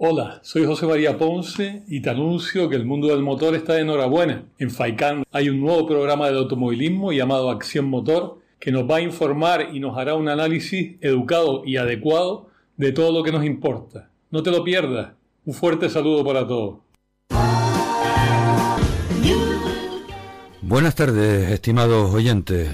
Hola, soy José María Ponce y te anuncio que el mundo del motor está de enhorabuena. En FAICAN hay un nuevo programa de automovilismo llamado Acción Motor que nos va a informar y nos hará un análisis educado y adecuado de todo lo que nos importa. No te lo pierdas. Un fuerte saludo para todos. Buenas tardes, estimados oyentes.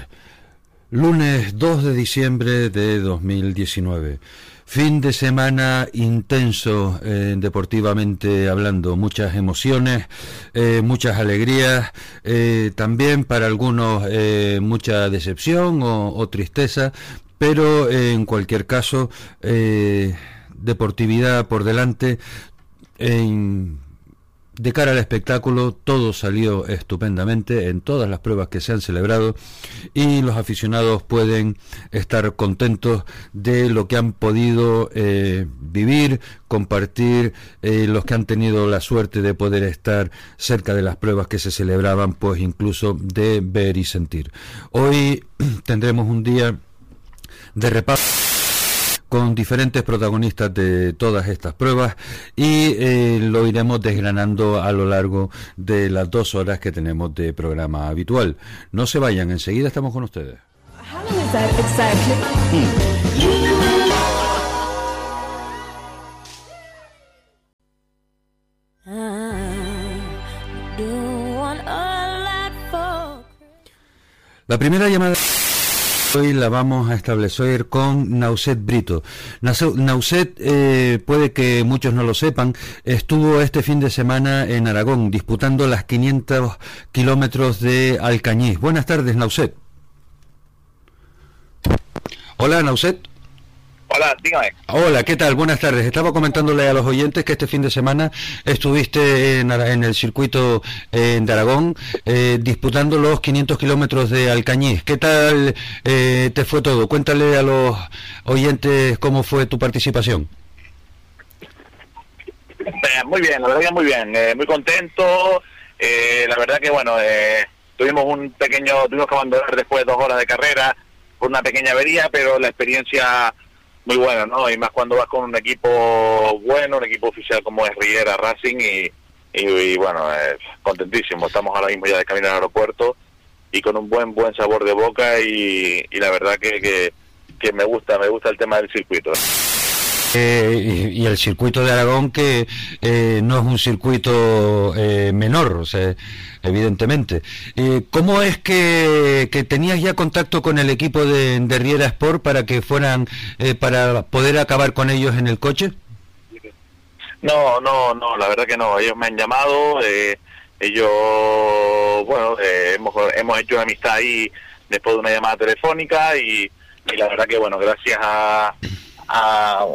Lunes 2 de diciembre de 2019. Fin de semana intenso eh, deportivamente hablando, muchas emociones, eh, muchas alegrías, eh, también para algunos mucha decepción o, tristeza, pero en cualquier caso, deportividad por delante. De cara al espectáculo, todo salió estupendamente en todas las pruebas que se han celebrado y los aficionados pueden estar contentos de lo que han podido eh, vivir, compartir, eh, los que han tenido la suerte de poder estar cerca de las pruebas que se celebraban, pues incluso de ver y sentir. Hoy tendremos un día de repaso con diferentes protagonistas de todas estas pruebas y eh, lo iremos desgranando a lo largo de las dos horas que tenemos de programa habitual. No se vayan, enseguida estamos con ustedes. La primera llamada Hoy la vamos a establecer con Nauset Brito. Nauset, eh, puede que muchos no lo sepan, estuvo este fin de semana en Aragón disputando las 500 kilómetros de Alcañiz. Buenas tardes, Nauset. Hola, Nauset. Hola, dígame. Hola, ¿qué tal? Buenas tardes. Estaba comentándole a los oyentes que este fin de semana estuviste en, el circuito eh, de Aragón eh, disputando los 500 kilómetros de Alcañiz. ¿Qué tal eh, te fue todo? Cuéntale a los oyentes cómo fue tu participación. Muy bien, la verdad que muy bien. muy contento. la verdad que, bueno, tuvimos un pequeño, tuvimos que abandonar después de dos horas de carrera por una pequeña avería, pero la experiencia muy bueno, ¿no? Y más cuando vas con un equipo bueno, un equipo oficial como es Riera Racing y, y, bueno, contentísimo. Estamos ahora mismo ya de camino al aeropuerto y con un buen buen sabor de boca y, y la verdad que, que me gusta, me gusta el tema del circuito. Eh, y, el circuito de Aragón que eh, no es un circuito eh, menor, o sea, evidentemente. ¿Cómo es que, tenías ya contacto con el equipo de, Riera Sport para que fueran, para poder acabar con ellos en el coche? No, no, no, la verdad que no. Ellos me han llamado, ellos, bueno, hemos, hemos hecho una amistad ahí después de una llamada telefónica y, y la verdad que, bueno, gracias a a,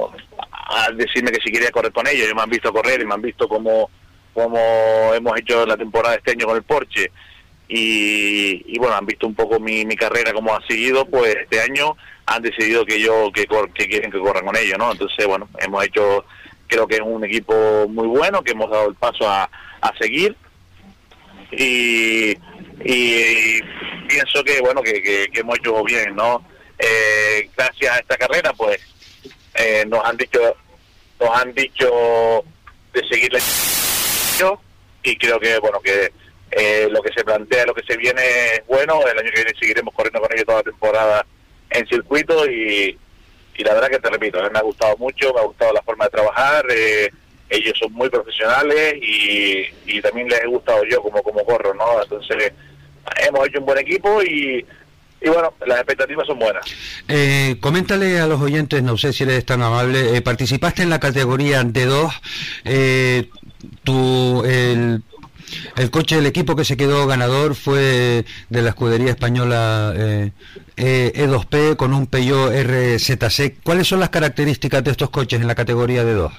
decirme que si quería correr con ellos. Ellos me han visto correr y me han visto como, como hemos hecho la temporada este año con el Porsche. Y, bueno, han visto un poco mi, mi carrera como ha seguido, pues este año han decidido que yo que, que quieren que corran con ellos, ¿no? Entonces, bueno, hemos hecho, creo que es un equipo muy bueno, que hemos dado el paso a, a seguir. Y, y, pienso que, bueno, que, que, hemos hecho bien, ¿no? Eh, gracias a esta carrera, pues eh, nos han dicho nos han dicho de seguir y creo que bueno que eh, lo que se plantea lo que se viene es bueno el año que viene seguiremos corriendo con ellos toda la temporada en circuito y, y la verdad que te repito me ha gustado mucho me ha gustado la forma de trabajar eh, ellos son muy profesionales y, y también les he gustado yo como como corro no entonces hemos hecho un buen equipo y y bueno, las expectativas son buenas. Eh, coméntale a los oyentes, no sé si eres tan amable, eh, participaste en la categoría D2, eh, tu, el, el coche, el equipo que se quedó ganador fue de la escudería española eh, E2P con un Peugeot RZC. ¿Cuáles son las características de estos coches en la categoría D2?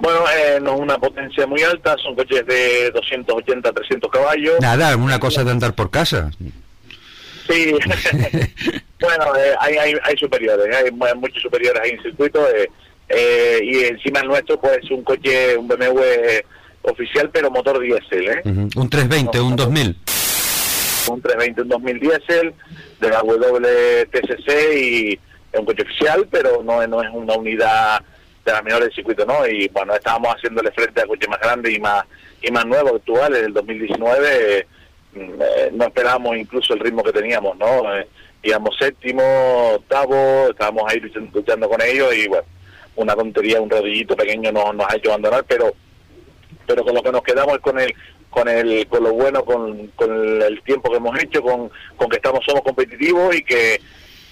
Bueno, no es una potencia muy alta, son coches de 280, 300 caballos. Nada, una cosa de andar por casa. Sí, bueno, eh, hay, hay, hay, superiores, hay muchos superiores ahí en circuito eh, eh, y encima el nuestro pues un coche, un BMW oficial pero motor diésel. ¿eh? Un 320, un 2000. Un 320, un 2000 diésel de la WTCC y es un coche oficial pero no, no es una unidad de las mejores del circuito, ¿no? Y bueno, estábamos haciéndole frente a coches más grandes y más y más nuevos, actuales, del 2019, mm, eh, no esperábamos incluso el ritmo que teníamos, ¿no? Eh, íbamos séptimo, octavo, estábamos ahí luchando con ellos y bueno, una tontería, un rodillito pequeño nos, nos ha hecho abandonar, pero pero con lo que nos quedamos es con el con el con lo bueno con, con el tiempo que hemos hecho con, con que estamos somos competitivos y que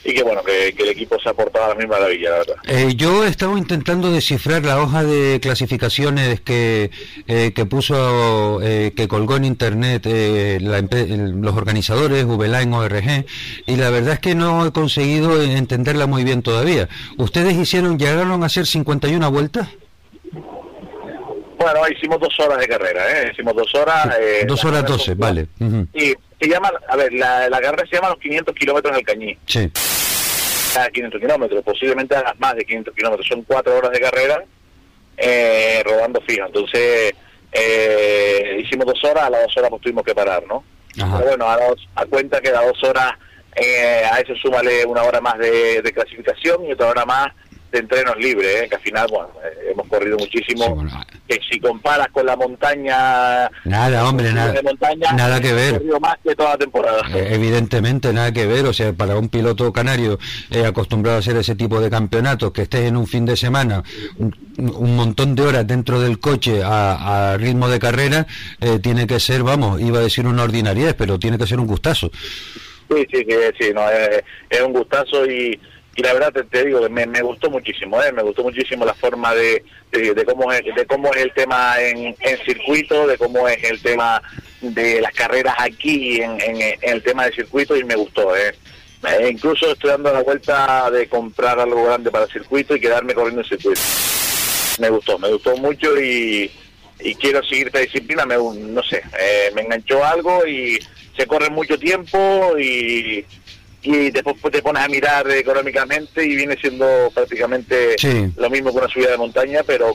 y que bueno, que, el equipo se ha portado a la misma maravilla, la verdad. Eh, yo estaba intentando descifrar la hoja de clasificaciones que, eh, que puso, eh, que colgó en internet los organizadores, VLAN ORG, y la verdad es que no he conseguido entenderla muy bien todavía. ¿Ustedes hicieron, llegaron a hacer 51 vueltas? Bueno, hicimos dos horas de carrera, ¿eh? Hicimos dos horas. dos horas doce, vale. Y se llama, a ver, la, la carrera se llama los 500 kilómetros del Cañí. Sí. 500 kilómetros, posiblemente hagas más de 500 kilómetros. Son cuatro horas de carrera eh, rodando fijo. Entonces, eh, hicimos dos horas, a las dos horas pues tuvimos que parar, ¿no? Pero bueno, a, a cuenta que a dos horas, eh, a eso súmale una hora más de, de clasificación y otra hora más de entrenos libres, ¿eh? que al final, bueno, eh, hemos corrido muchísimo. que si comparas con la montaña. Nada, hombre, nada. nada que ver. más que toda la temporada. Eh, evidentemente, nada que ver. O sea, para un piloto canario acostumbrado a hacer ese tipo de campeonatos, que estés en un fin de semana, un, montón de horas dentro del coche a, ritmo de carrera, tiene que ser, vamos, iba a decir una ordinariedad, pero tiene que ser un gustazo. Sí, sí, sí, no, es un gustazo y y la verdad te, digo me, me gustó muchísimo ¿eh? me gustó muchísimo la forma de, de, cómo es de cómo es el tema en, circuito de cómo es el tema de las carreras aquí en, el tema de circuito y me gustó ¿eh? E incluso estoy dando la vuelta de comprar algo grande para circuito y quedarme corriendo en circuito me gustó me gustó mucho y, y quiero seguir esta disciplina me no sé eh, me enganchó algo y se corre mucho tiempo y y después te pones a mirar económicamente y viene siendo prácticamente lo mismo que una subida de montaña, pero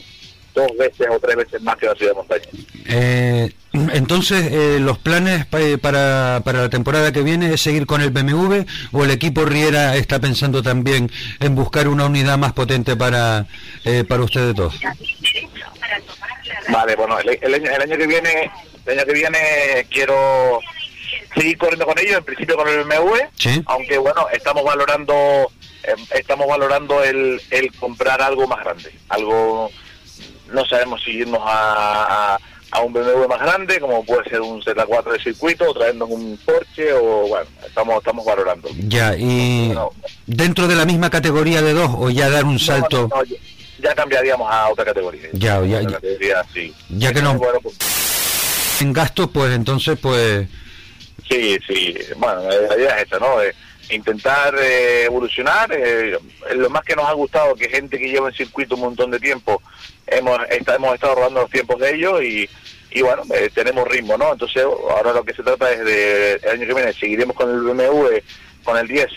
dos veces o tres veces más que una subida de montaña. Eh, entonces, eh, ¿los planes eh, para, para la temporada que viene es seguir con el BMW o el equipo Riera está pensando también en buscar una unidad más potente para, para ustedes dos? Vale, bueno, el, el año que viene, el año que viene quiero seguir corriendo con ellos, en principio con el BMW, aunque bueno, estamos valorando em, estamos valorando el, el comprar algo más grande, algo, no sabemos si irnos a, a, un BMW más grande, como puede ser un Z4 de circuito, o traernos un Porsche, o bueno, estamos, estamos valorando. Ya, y dentro de la misma categoría de dos, o ya dar un salto... ya, cambiaríamos a otra categoría. Ya, ya, ya, sí. ya que no... Pues, en gastos, pues entonces, pues Sí, sí, bueno, la idea es esta, ¿no? intentar eh, evolucionar. Eh, lo más que nos ha gustado que gente que lleva en circuito un montón de tiempo, hemos, hemos estado robando los tiempos de ellos y, y bueno, eh, tenemos ritmo, ¿no? Entonces ahora lo que se trata es de, el año que viene seguiremos con el BMW, con el 10,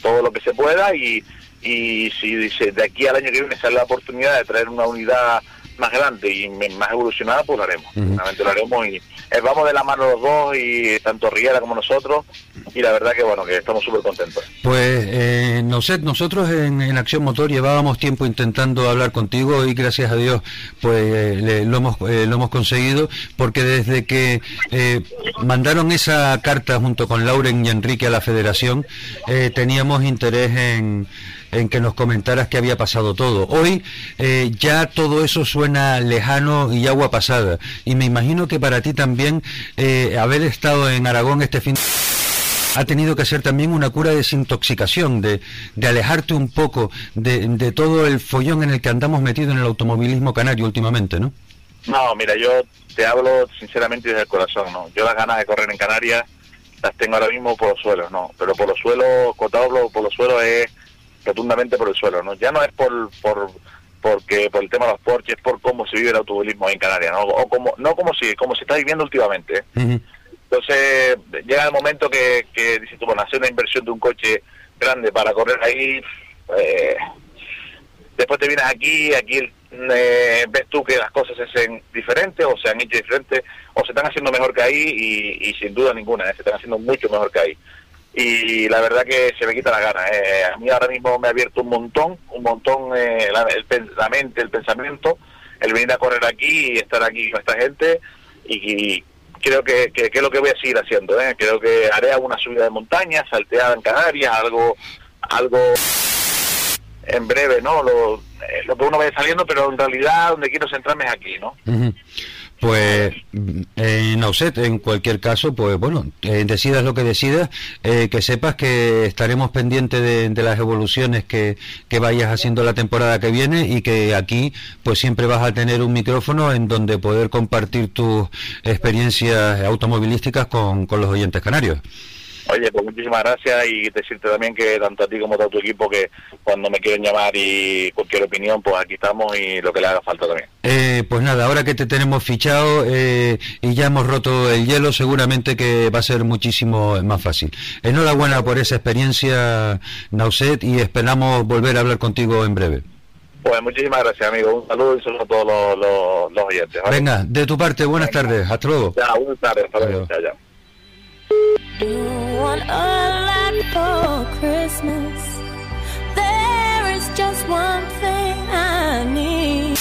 todo lo que se pueda y, y si dice de aquí al año que viene sale la oportunidad de traer una unidad más grande y más evolucionada, pues lo haremos. lo haremos y eh, vamos de la mano los dos, y tanto Riera como nosotros, y la verdad que bueno, que estamos súper contentos. Pues eh, no sé, nosotros en, Acción Motor llevábamos tiempo intentando hablar contigo y gracias a Dios pues eh, lo, hemos, lo hemos conseguido, porque desde que mandaron esa carta junto con Lauren y Enrique a la federación, teníamos interés en en que nos comentaras que había pasado todo. Hoy eh, ya todo eso suena lejano y agua pasada. Y me imagino que para ti también eh, haber estado en Aragón este fin ha tenido que ser también una cura de desintoxicación, de, de alejarte un poco de, de, todo el follón en el que andamos metidos en el automovilismo canario últimamente, ¿no? No, mira, yo te hablo sinceramente desde el corazón, ¿no? Yo las ganas de correr en Canarias las tengo ahora mismo por los suelos, ¿no? Pero por los suelos, cuando por los suelos es rotundamente por el suelo, ¿no? Ya no es por, por porque por el tema de los porches, es por cómo se vive el automovilismo en Canarias, ¿no? O como, no como si, como se está viviendo últimamente. ¿eh? Entonces, llega el momento que, que dices tú, bueno, hacer una inversión de un coche grande para correr ahí, eh, después te vienes aquí, aquí eh, ves tú que las cosas se hacen diferentes o se han hecho diferentes o se están haciendo mejor que ahí y, sin duda ninguna, se están haciendo mucho mejor que ahí y la verdad que se me quita la gana. Eh. A mí ahora mismo me ha abierto un montón, un montón eh, la, el, la mente, el pensamiento, el venir a correr aquí y estar aquí con esta gente y, creo que, que, es lo que voy a seguir haciendo. ¿eh? Creo que haré alguna subida de montaña, salteada en Canarias, algo, algo en breve, ¿no? Lo, eh, lo que uno vaya saliendo, pero en realidad donde quiero centrarme es aquí, ¿no? Pues en Auset, en cualquier caso, pues bueno, eh, decidas lo que decidas, eh, que sepas que estaremos pendientes de, las evoluciones que, que, vayas haciendo la temporada que viene y que aquí pues siempre vas a tener un micrófono en donde poder compartir tus experiencias automovilísticas con, con los oyentes canarios. Oye, pues muchísimas gracias y decirte también que tanto a ti como a todo tu equipo que cuando me quieren llamar y cualquier opinión, pues aquí estamos y lo que le haga falta también. Eh, pues nada, ahora que te tenemos fichado eh, y ya hemos roto el hielo, seguramente que va a ser muchísimo más fácil. Enhorabuena por esa experiencia, Nauset, y esperamos volver a hablar contigo en breve. Pues muchísimas gracias, amigo. Un saludo y saludo a todos los, oyentes. Venga, de tu parte, buenas tardes. Hasta luego. Ya, buenas tardes. Hasta luego. Ya, ya. You want a lot for Christmas. There is just one thing I need.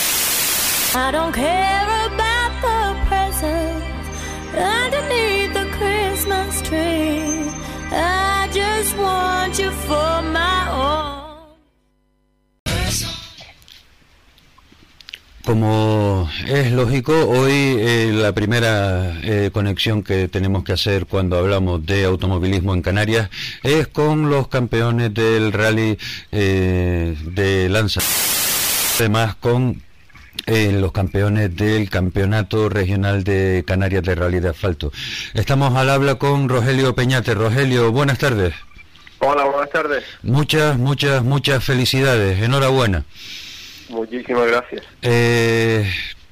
I don't care about the presents underneath the Christmas tree. I just want you for my Como es lógico, hoy eh, la primera eh, conexión que tenemos que hacer cuando hablamos de automovilismo en Canarias es con los campeones del rally eh, de Lanza. Además con los campeones del Campeonato Regional de Canarias de Rally de Asfalto. Estamos al habla con Rogelio Peñate. Rogelio, buenas tardes. Hola, buenas tardes. Muchas, muchas, muchas felicidades. Enhorabuena. Muchísimas gracias. Eh,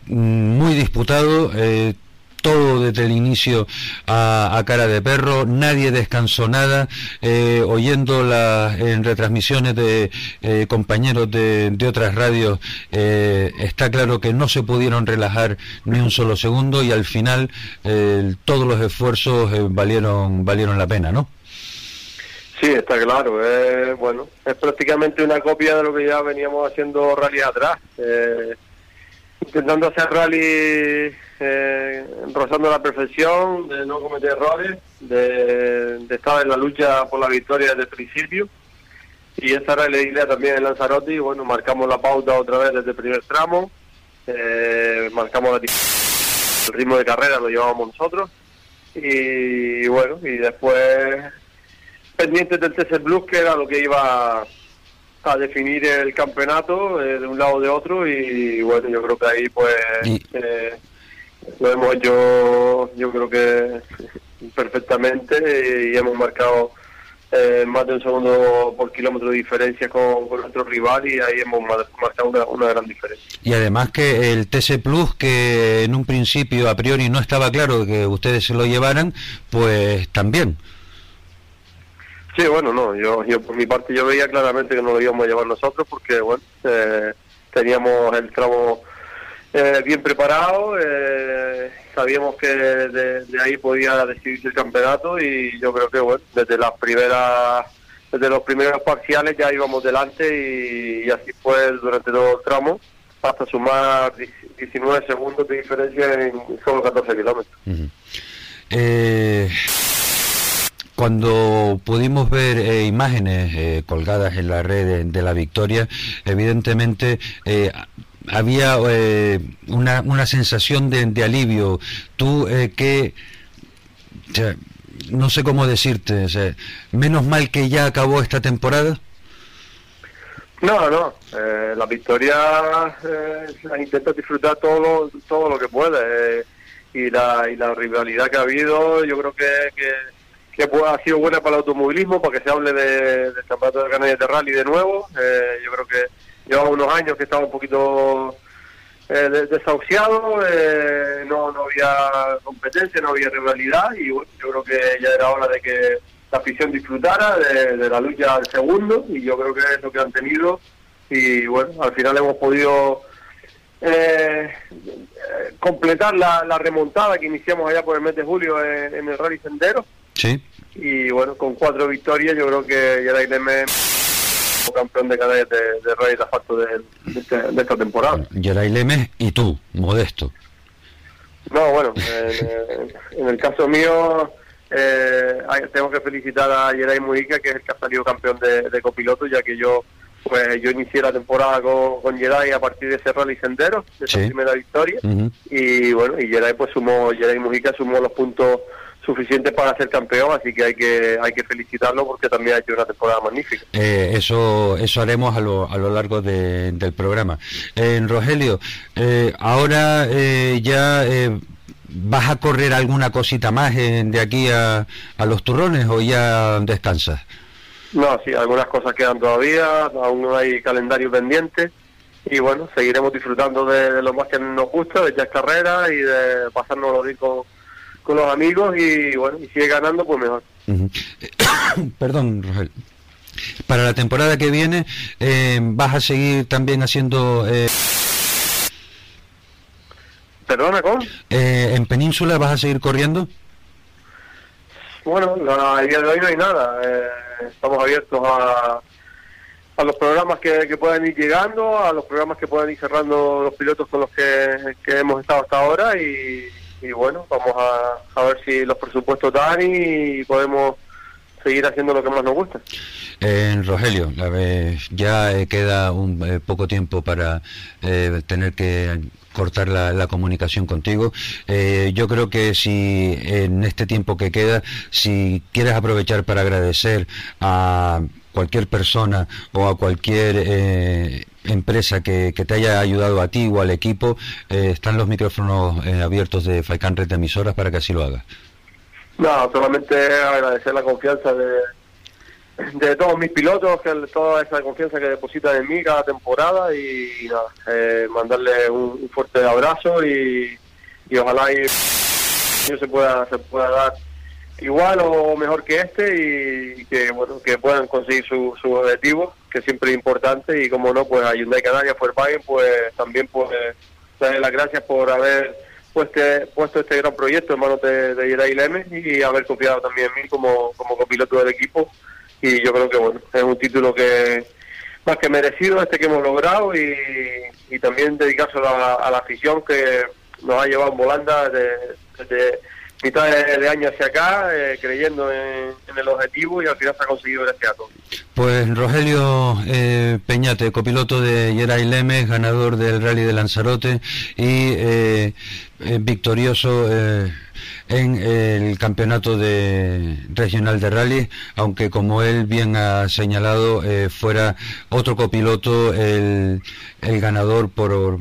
muy disputado. Eh, todo desde el inicio a, cara de perro, nadie descansó nada, eh, oyendo las retransmisiones de compañeros de, otras radios, está claro que no se pudieron relajar ni un solo segundo y al final todos los esfuerzos valieron, valieron la pena, ¿no? Sí, está claro. Bueno, es prácticamente una copia de lo que ya veníamos haciendo rally atrás. Eh, intentando hacer rally eh, rozando la perfección, de no cometer errores, de, estar en la lucha por la victoria desde el principio. Y esa era la idea también en Lanzarote. Bueno, marcamos la pauta otra vez desde el primer tramo. Eh, marcamos la, el ritmo de carrera, lo llevábamos nosotros. Y bueno, y después pendientes del TC Blues, que era lo que iba a definir el campeonato eh, de un lado o de otro y bueno yo creo que ahí pues eh, lo hemos hecho yo creo que perfectamente y hemos marcado eh, más de un segundo por kilómetro de diferencia con, nuestro rival y ahí hemos marcado una, una, gran diferencia. Y además que el TC Plus, que en un principio a priori no estaba claro que ustedes se lo llevaran, pues también. Sí, bueno, no, yo, yo por mi parte yo veía claramente que no lo íbamos a llevar nosotros porque, bueno, eh, teníamos el tramo eh, bien preparado, eh, sabíamos que de, ahí podía decidirse el campeonato y yo creo que, bueno, desde las primeras, desde los primeros parciales ya íbamos delante y, así fue durante todo el tramo hasta sumar 19 segundos de diferencia en solo 14 kilómetros. eh cuando pudimos ver eh, imágenes eh, colgadas en la red de, la victoria, evidentemente eh, había una, una, sensación de, alivio. Tú que... no sé cómo decirte, menos mal que ya acabó esta temporada. No, no, la victoria la intenta disfrutar todo lo, todo lo que puede y, la, y la rivalidad que ha habido, yo creo que que ha sido buena para el automovilismo, para que se hable de, del campeonato de Canarias de Rally de nuevo. Eh, yo creo que llevaba unos años que estaba un poquito eh, desahuciado, eh, no, no había competencia, no había rivalidad y bueno, yo creo que ya era hora de que la afición disfrutara de, la lucha al segundo y yo creo que es lo que han tenido y bueno, al final hemos podido eh, completar la, remontada que iniciamos allá por el mes de julio en el Rally Sendero Sí. y bueno, con cuatro victorias yo creo que Yeray Leme campeón de cadete de, de Rey de Asfalto de, de, este- de esta temporada. Geray Lemes y tú, modesto. No, bueno, en, en el caso mío eh, tengo que felicitar a Yeray Mujica, que es el que ha salido campeón de, de copiloto, ya que yo pues yo inicié la temporada con, con a partir de ese rally sendero, de esa Sí. primera victoria, y bueno, y Yeray pues sumó, Yeray Mujica sumó los puntos suficientes para ser campeón, así que hay que hay que felicitarlo porque también ha hecho una temporada magnífica. Eh, eso eso haremos a lo, a lo largo de- del programa. Eh, Rogelio, eh, ahora eh, ya eh, vas a correr alguna cosita más eh, de aquí a, a los turrones o ya descansas. No, sí, algunas cosas quedan todavía, aún no hay calendario pendiente y bueno, seguiremos disfrutando de, de lo más que nos gusta, de echar carreras y de pasárnoslo bien con, con los amigos y bueno, y sigue ganando, pues mejor. Ujú. Perdón, Rogelio. Para la temporada que viene, eh, ¿vas a seguir también haciendo... eh, Perdona, ¿con? eh, en Península vas a seguir corriendo? Bueno, no, a día de hoy no hay nada. eh, estamos abiertos a, a los programas que, que puedan ir llegando, a los programas que puedan ir cerrando los pilotos con los que, que hemos estado hasta ahora y, y bueno, vamos a, a ver si los presupuestos dan y podemos seguir haciendo lo que más nos gusta. Eh, Rogelio, ya queda un eh, poco tiempo para eh, tener que cortar la, la comunicación contigo. Eh, yo creo que si en este tiempo que queda, si quieres aprovechar para agradecer a cualquier persona o a cualquier empresa que, que te haya ayudado a ti o al equipo, eh, están los micrófonos eh, abiertos de Falcán Red Emisoras para que así lo hagas. No, solamente agradecer la confianza de, de todos mis pilotos, que toda esa confianza que depositan en mí cada temporada y, nada, eh, mandarle un, fuerte abrazo y, y ojalá y se pueda se pueda dar igual o mejor que este y que bueno que puedan conseguir su, su objetivo que siempre es importante y como no pues a Hyundai Canarias Volkswagen pues también pues darle las gracias por haber puesto, puesto este gran proyecto en manos de, de Lemes y haber confiado también en mí como, como copiloto del equipo. Y yo creo que bueno es un título que más que merecido este que hemos logrado y, también dedicárselo a, a la afición que nos ha llevado en volanda de- desde mitad de, de año hacia acá eh, creyendo en, el objetivo y al final se ha conseguido gracias a todos. Pues Rogelio eh, Peñate, copiloto de Yeray Lemes, ganador del Rally de Lanzarote y eh, eh, victorioso eh, en el campeonato de regional de rally, aunque como él bien ha señalado, fuera otro copiloto el, el ganador por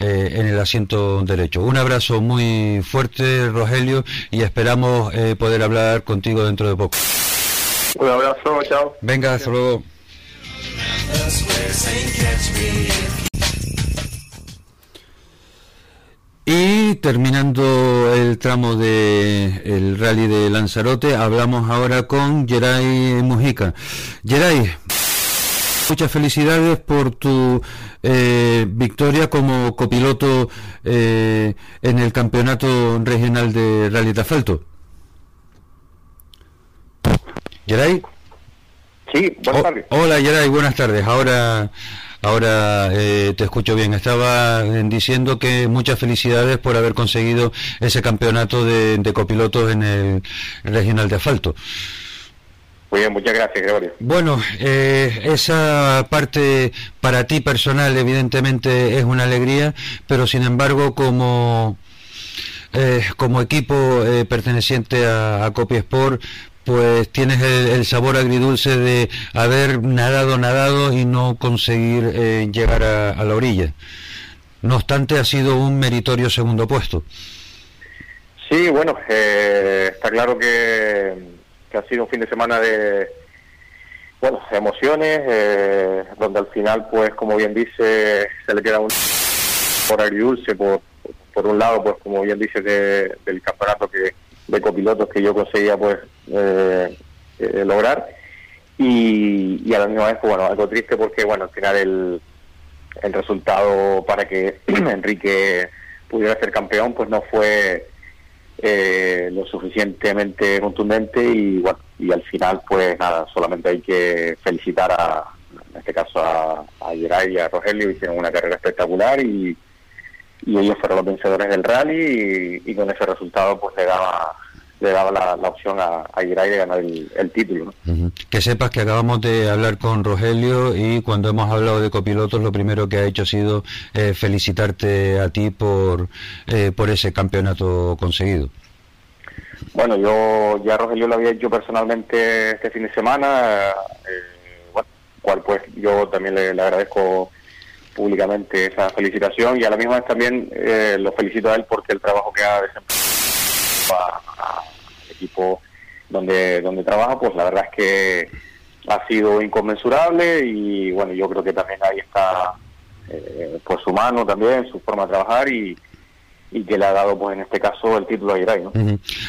eh, en el asiento derecho. Un abrazo muy fuerte, Rogelio, y esperamos eh, poder hablar contigo dentro de poco. Un abrazo, chao. Venga, hasta luego. Y terminando el tramo de el rally de Lanzarote, hablamos ahora con Geray Mujica. Geray, muchas felicidades por tu eh, victoria como copiloto eh, en el campeonato regional de rally de asfalto. Geray. Sí, buenas Oh, tardes. hola Geray, buenas tardes. Ahora, ahora eh, te escucho bien. Estaba eh, diciendo que muchas felicidades por haber conseguido ese campeonato de, de copilotos en el regional de asfalto. Muy bien, muchas gracias, Gregorio. Bueno, eh, esa parte para ti personal evidentemente es una alegría, pero sin embargo como eh, como equipo eh, perteneciente a, a Copy Sport, pues tienes el, el sabor agridulce de haber nadado, nadado y no conseguir eh, llegar a, a la orilla. No obstante, ha sido un meritorio segundo puesto. Sí, bueno, eh, está claro que, que ha sido un fin de semana de bueno, emociones, eh, donde al final, pues, como bien dice, se le queda un por agridulce, por, por un lado, pues, como bien dice, de- del campeonato que de copilotos que yo conseguía, pues, eh, eh, lograr. Y, y a la misma vez, pues, bueno, algo triste porque, bueno, al final el, el resultado para que Enrique pudiera ser campeón, pues no fue eh, lo suficientemente contundente y bueno, y al final pues nada, solamente hay que felicitar a, en este caso a, a Geray y a Rogelio, hicieron una carrera espectacular y, ellos fueron los vencedores del rally y, y con ese resultado pues le daba le daba la, la opción a, a Irai de ganar el, el título. ¿no? Que sepas que acabamos de hablar con Rogelio y cuando hemos hablado de copilotos lo primero que ha hecho ha sido eh, felicitarte a ti por, eh, por ese campeonato conseguido. Bueno, yo ya Rogelio lo había hecho personalmente este fin de semana, eh, bueno, cual pues yo también le, le agradezco públicamente esa felicitación y a la misma vez también eh, lo felicito a él porque el trabajo que ha desempeñado a- equipo donde donde trabaja, pues la verdad es que ha sido inconmensurable y bueno, yo creo que también ahí está eh, pues su mano también, su forma de trabajar y, y que le ha dado pues en este caso el título a Irai, ¿no?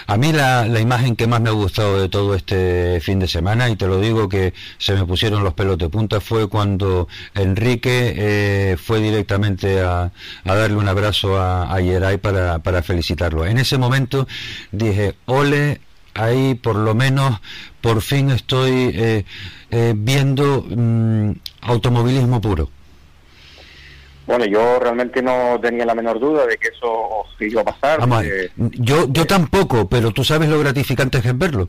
A mí la, la imagen que más me ha gustado de todo este fin de semana, y te lo digo que se me pusieron los pelos de punta, fue cuando Enrique eh, fue directamente a, a darle un abrazo a, a para, para felicitarlo. En ese momento dije, ole, ahí por lo menos por fin estoy eh, eh, viendo mm, automovilismo puro. Bueno, yo realmente no tenía la menor duda de que eso iba a pasar. Eh, yo, yo tampoco, pero tú sabes lo gratificante que es verlo.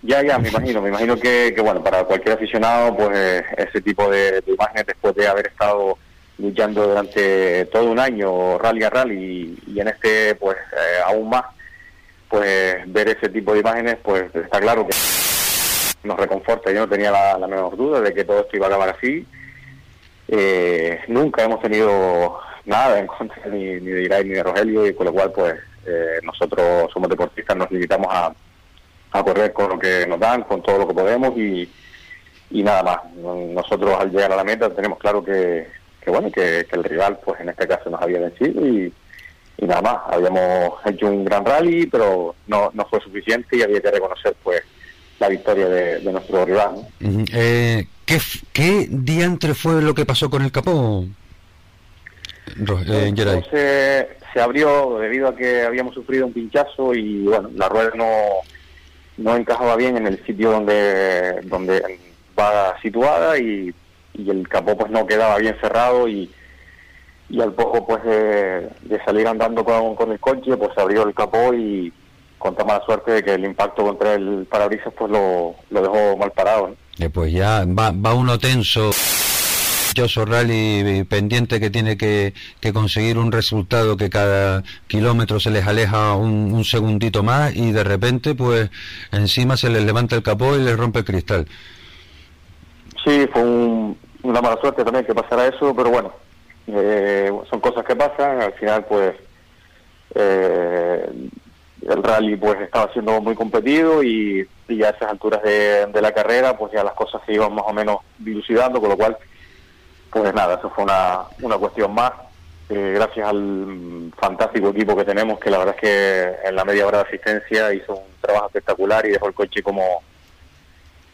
ya, ya, me imagino, me imagino que, que, bueno, para cualquier aficionado, pues eh, ese tipo de, de imágenes después de haber estado luchando durante todo un año, rally a rally, y, y en este, pues eh, aún más, pues ver ese tipo de imágenes, pues está claro que nos reconforta. Yo no tenía la, la menor duda de que todo esto iba a acabar así. Eh, nunca hemos tenido nada en contra ni, de Irai ni de Rogelio y con lo cual pues eh, nosotros somos deportistas, nos limitamos a, correr con lo que nos dan, con todo lo que podemos y, y nada más. Nosotros al llegar a la meta tenemos claro que, que bueno que, que el rival pues en este caso nos había vencido y, nada más. Habíamos hecho un gran rally pero no, no fue suficiente y había que reconocer pues la victoria de, nuestro rival. ¿Qué, ¿Qué diantre fue lo que pasó con el capó, eh, Geray? Entonces se abrió debido a que habíamos sufrido un pinchazo y bueno, la rueda no, no encajaba bien en el sitio donde, donde va situada y, y el capó pues no quedaba bien cerrado y, y al poco pues de, de salir andando con, con el coche pues se abrió el capó y con tan mala suerte de que el impacto contra el parabrisas pues lo, lo dejó mal parado. ¿no? Eh, pues ya va, va uno tenso. Choso Rally pendiente que tiene que, que conseguir un resultado que cada kilómetro se les aleja un, un segundito más y de repente pues encima se les levanta el capó y les rompe el cristal. Sí, fue un- una mala suerte también que pasara eso, pero bueno, eh, son cosas que pasan. Al final, pues, eh, el rally pues estaba siendo muy competido y, y a esas alturas de, de la carrera, pues ya las cosas se iban más o menos dilucidando, con lo cual, pues nada, eso fue una, una cuestión más. Eh, gracias al fantástico equipo que tenemos, que la verdad es que en la media hora de asistencia hizo un trabajo espectacular y dejó el coche como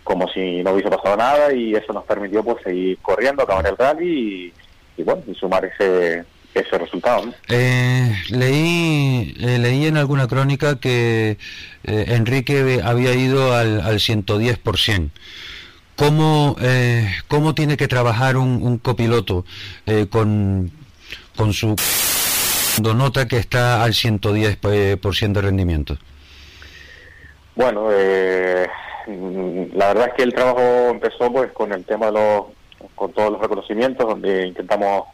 como si no hubiese pasado nada y eso nos permitió pues seguir corriendo, acabar el rally y, y bueno, y sumar ese ese resultado. ¿no? Eh, leí, eh, leí en alguna crónica que eh, Enrique había ido al, al 110%. ¿Cómo, eh, ¿Cómo tiene que trabajar un, un copiloto con, con su cuando nota que está al 110% eh, por ciento de rendimiento? Bueno, la verdad es que el trabajo empezó pues con el tema de los, con todos los reconocimientos, donde intentamos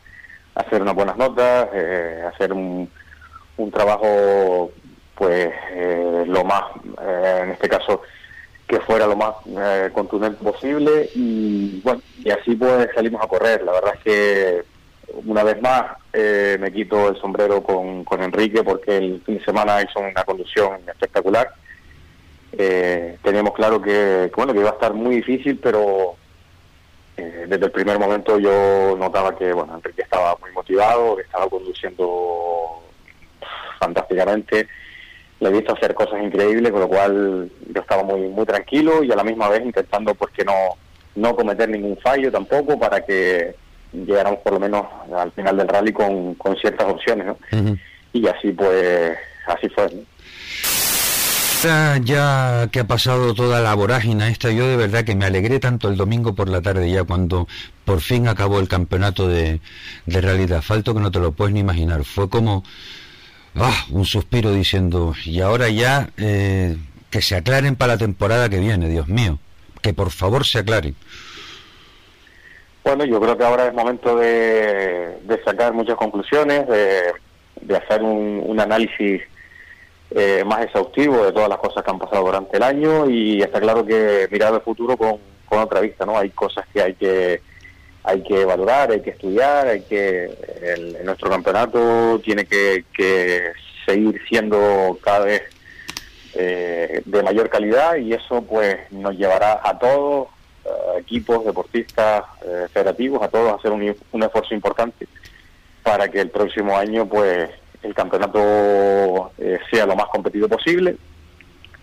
hacer unas buenas notas, eh, hacer un, un trabajo pues eh, lo más, eh, en este caso, que fuera lo más eh, contundente posible y bueno, y así pues salimos a correr. La verdad es que una vez más eh, me quito el sombrero con, con Enrique porque el fin de semana hizo una conducción espectacular. Teníamos claro que, que, bueno que iba a estar muy difícil, pero eh, desde el primer momento yo notaba que bueno Enrique estaba muy motivado, que estaba conduciendo fantásticamente, le he visto hacer cosas increíbles, con lo cual yo estaba muy muy tranquilo y a la misma vez intentando pues que no no cometer ningún fallo tampoco para que llegáramos por lo menos al final del rally con, con ciertas opciones, ¿no? Y así pues así fue. Ya que ha pasado toda la vorágine esta, yo de verdad que me alegré tanto el domingo por la tarde ya cuando por fin acabó el campeonato de, de realidad. Falto que no te lo puedes ni imaginar. Fue como ah, un suspiro diciendo, y ahora ya eh, que se aclaren para la temporada que viene, Dios mío. Que por favor se aclaren. Bueno, yo creo que ahora es momento de, de sacar muchas conclusiones, de, de hacer un análisis eh, más exhaustivo de todas las cosas que han pasado durante el año y está claro que mirar el futuro con, con otra vista, ¿no? Hay cosas que hay que hay que valorar, hay que estudiar, hay que el, nuestro campeonato tiene que, que, seguir siendo cada vez eh, de mayor calidad y eso pues nos llevará a todos uh, equipos, deportistas, eh, federativos, a todos a hacer un, un esfuerzo importante para que el próximo año pues el campeonato eh, sea lo más competitivo posible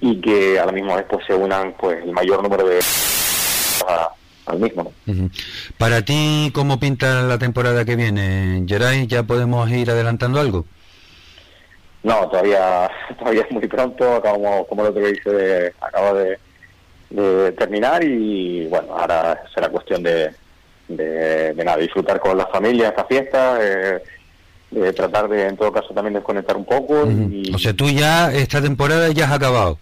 y que a la misma vez pues, se unan pues el mayor número de a, al mismo. ¿no? Uh -huh. Para ti, ¿cómo pinta la temporada que viene, Geray? ¿Ya podemos ir adelantando algo? No, todavía todavía es muy pronto, acabamos, como lo que dice, acaba de, de, terminar y bueno, ahora será cuestión de, de, de nada, disfrutar con la familia esta fiesta, eh, de tratar de, en todo caso, también desconectar un poco. Uh -huh. y... O sea, tú ya, esta temporada ya has acabado.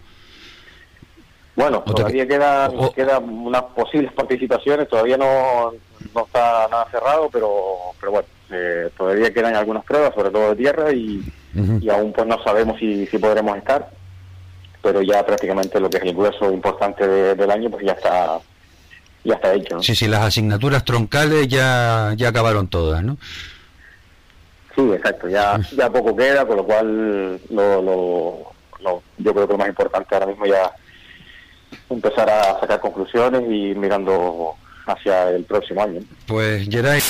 Bueno, todavía te... quedan o... quedan unas posibles participaciones, todavía no, no está nada cerrado, pero, pero bueno, eh, todavía quedan algunas pruebas, sobre todo de tierra, y, uh -huh. y aún pues no sabemos si, si podremos estar, pero ya prácticamente lo que es el grueso importante de, del año pues ya está ya está hecho. ¿no? Sí, sí, las asignaturas troncales ya, ya acabaron todas, ¿no? Sí, exacto, ya, ya poco queda, con lo cual lo, lo, lo, yo creo que lo más importante ahora mismo ya empezar a sacar conclusiones y mirando hacia el próximo año. Pues Geray,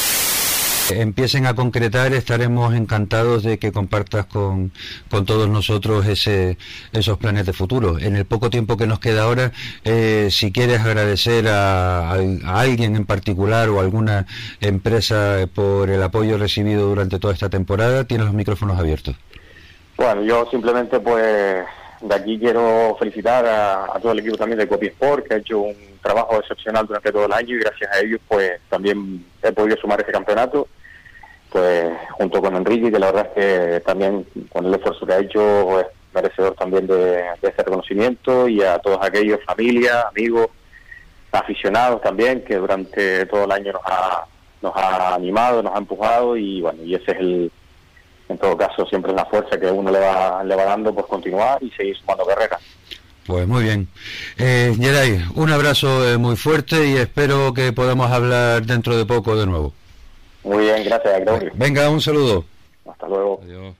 empiecen a concretar, estaremos encantados de que compartas con, con todos nosotros ese, esos planes de futuro. En el poco tiempo que nos queda ahora, eh, si quieres agradecer a, alguien en particular o alguna empresa por el apoyo recibido durante toda esta temporada, tienes los micrófonos abiertos. Bueno, yo simplemente pues de aquí quiero felicitar a, todo el equipo también de Copy Sport, que ha hecho un trabajo excepcional durante todo el año y gracias a ellos pues también he podido sumar ese campeonato, pues junto con Enrique, que la verdad es que también con el esfuerzo que ha hecho es merecedor también de, de ese reconocimiento y a todos aquellos, familia, amigos, aficionados también, que durante todo el año nos ha, nos ha animado, nos ha empujado y bueno, y ese es el en todo caso siempre es la fuerza que uno le va, le va dando por continuar y seguir sumando carreras. Pues muy bien. Eh, Yeray, un abrazo eh, muy fuerte y espero que podamos hablar dentro de poco de nuevo. Muy bien, gracias, Gregorio. Venga, un saludo. Hasta luego. Adiós.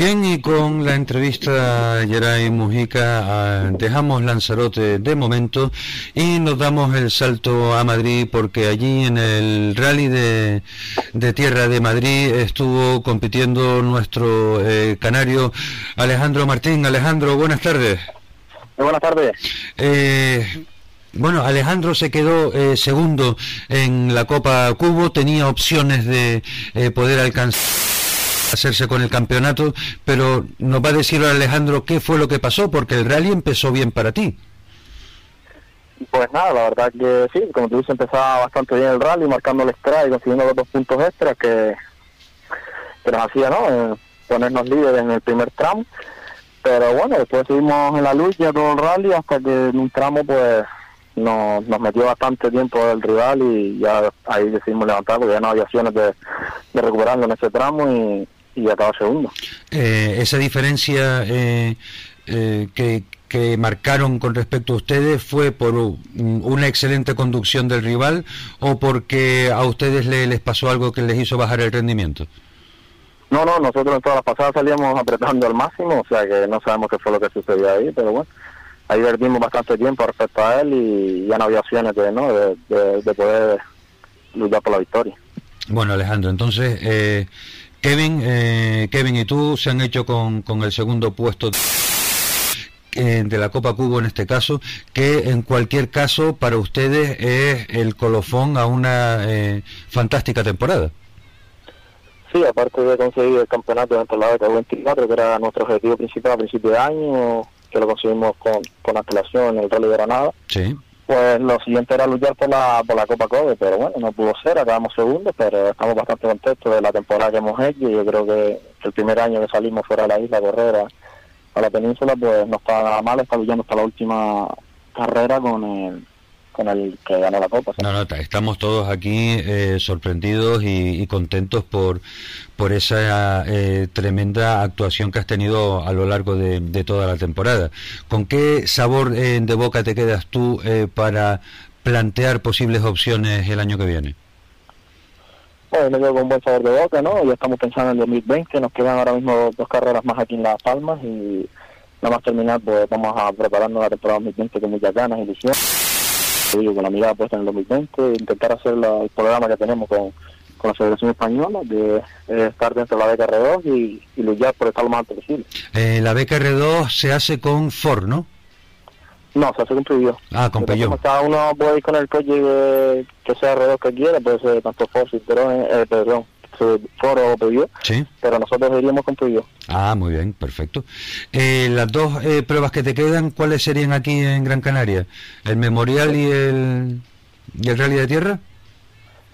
Bien, y con la entrevista a Geray Mujica uh, dejamos Lanzarote de momento y nos damos el salto a Madrid porque allí en el rally de, de tierra de Madrid estuvo compitiendo nuestro eh, canario Alejandro Martín. Alejandro, buenas tardes. Muy buenas tardes. Eh, bueno, Alejandro se quedó eh, segundo en la Copa Cubo, tenía opciones de eh, poder alcanzar hacerse con el campeonato, pero nos va a decir Alejandro qué fue lo que pasó, porque el rally empezó bien para ti. Pues nada, la verdad que sí, como tú dices, empezaba bastante bien el rally, marcando el extra y consiguiendo los dos puntos extras que, que nos hacía, ¿no? Eh, ponernos líderes en el primer tramo. Pero bueno, después seguimos en la lucha todo el rally hasta que en un tramo, pues, nos, nos metió bastante tiempo el rival y ya ahí decidimos levantar porque ya no había opciones de, de recuperarlo en ese tramo y, y acaba segundo. Eh, esa diferencia eh, eh, que, que marcaron con respecto a ustedes fue por una excelente conducción del rival o porque a ustedes le, les pasó algo que les hizo bajar el rendimiento? No, no, nosotros en todas las pasadas salíamos apretando al máximo, o sea que no sabemos qué fue lo que sucedió ahí, pero bueno, ahí perdimos bastante tiempo respecto a él y ya no había opciones de, ¿no? de, de, de poder luchar por la victoria. Bueno, Alejandro, entonces eh, Kevin, eh, Kevin y tú se han hecho con, con el segundo puesto. eh, de la Copa Cubo en este caso, que en cualquier caso para ustedes es el colofón a una eh, fantástica temporada. Sí, aparte de conseguir el campeonato dentro de la beca 24, que era nuestro objetivo principal a principio de año, que lo conseguimos con, con antelación en el Rally de Granada. Sí. Pues lo siguiente era luchar por la, por la Copa Kobe, pero bueno, no pudo ser, acabamos segundos, pero estamos bastante contentos de la temporada que hemos hecho y yo creo que el primer año que salimos fuera de la isla a correr a, a la península, pues no está nada mal, está luchando hasta la última carrera con el, con el que ganó la Copa. ¿sí? No, no, ta- estamos todos aquí eh, sorprendidos y, y contentos por, por esa eh, tremenda actuación que has tenido a lo largo de, de toda la temporada. ¿Con qué sabor eh, de boca te quedas tú eh, para plantear posibles opciones el año que viene? Bueno, me quedo con buen sabor de boca, ¿no? Ya estamos pensando en el 2020, nos quedan ahora mismo dos carreras más aquí en Las Palmas y nada más terminar, pues vamos a preparando la temporada 2020 con muchas ganas, ilusión. Digo, con la mirada puesta en el 2020, intentar hacer la- el programa que tenemos con, con la Federación Española, de eh, estar dentro de la beca R2 y, y luchar por estar lo más alto posible. Eh, la beca R2 se hace con Ford, ¿no? No, se hace con Peugeot. Ah, con Peugeot. Cada uno puede ir con el coche que, que sea R2 que quiera, puede ser tanto Ford, Citroën, eh, perdón, Ford o Peugeot, Sí. pero nosotros iríamos con Peugeot. Ah, muy bien, perfecto. Eh, las dos eh, pruebas que te quedan, ¿cuáles serían aquí en Gran Canaria? ¿El Memorial y el, y el Rally de Tierra?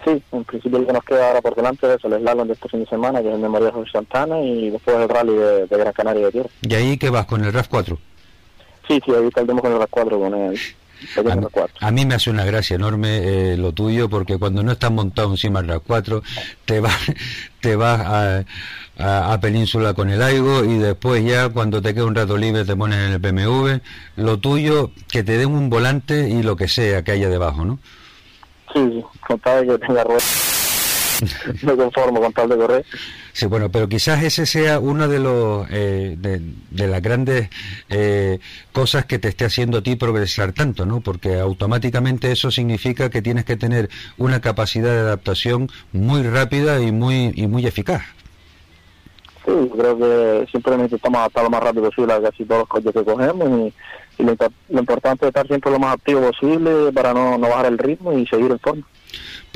Sí, en principio lo que nos queda ahora por delante es el slalom de este fin de semana, que es el Memorial José Santana, y después el rally de, de Gran Canaria de Tierra. ¿Y ahí qué vas con el RAF 4? Sí, sí, ahí saldremos con el RAS4, con el A, mí- RAS4. a mí me hace una gracia enorme eh, lo tuyo, porque cuando no estás montado encima del RAF 4, te vas, te vas a, a- a Península con el Aigo y después ya cuando te queda un rato libre te pones en el BMW. Lo tuyo, que te den un volante y lo que sea que haya debajo, ¿no? Sí, de tenga ruedas. Me conformo con tal de correr. Sí, bueno, pero quizás ese sea uno de los eh, de, de las grandes eh, cosas que te esté haciendo a ti progresar tanto, ¿no? Porque automáticamente eso significa que tienes que tener una capacidad de adaptación muy rápida y muy y muy eficaz. Sí, creo que siempre necesitamos adaptar lo más rápido posible a casi todos los coches que cogemos y, y lo, lo importante es estar siempre lo más activo posible para no, no bajar el ritmo y seguir en forma.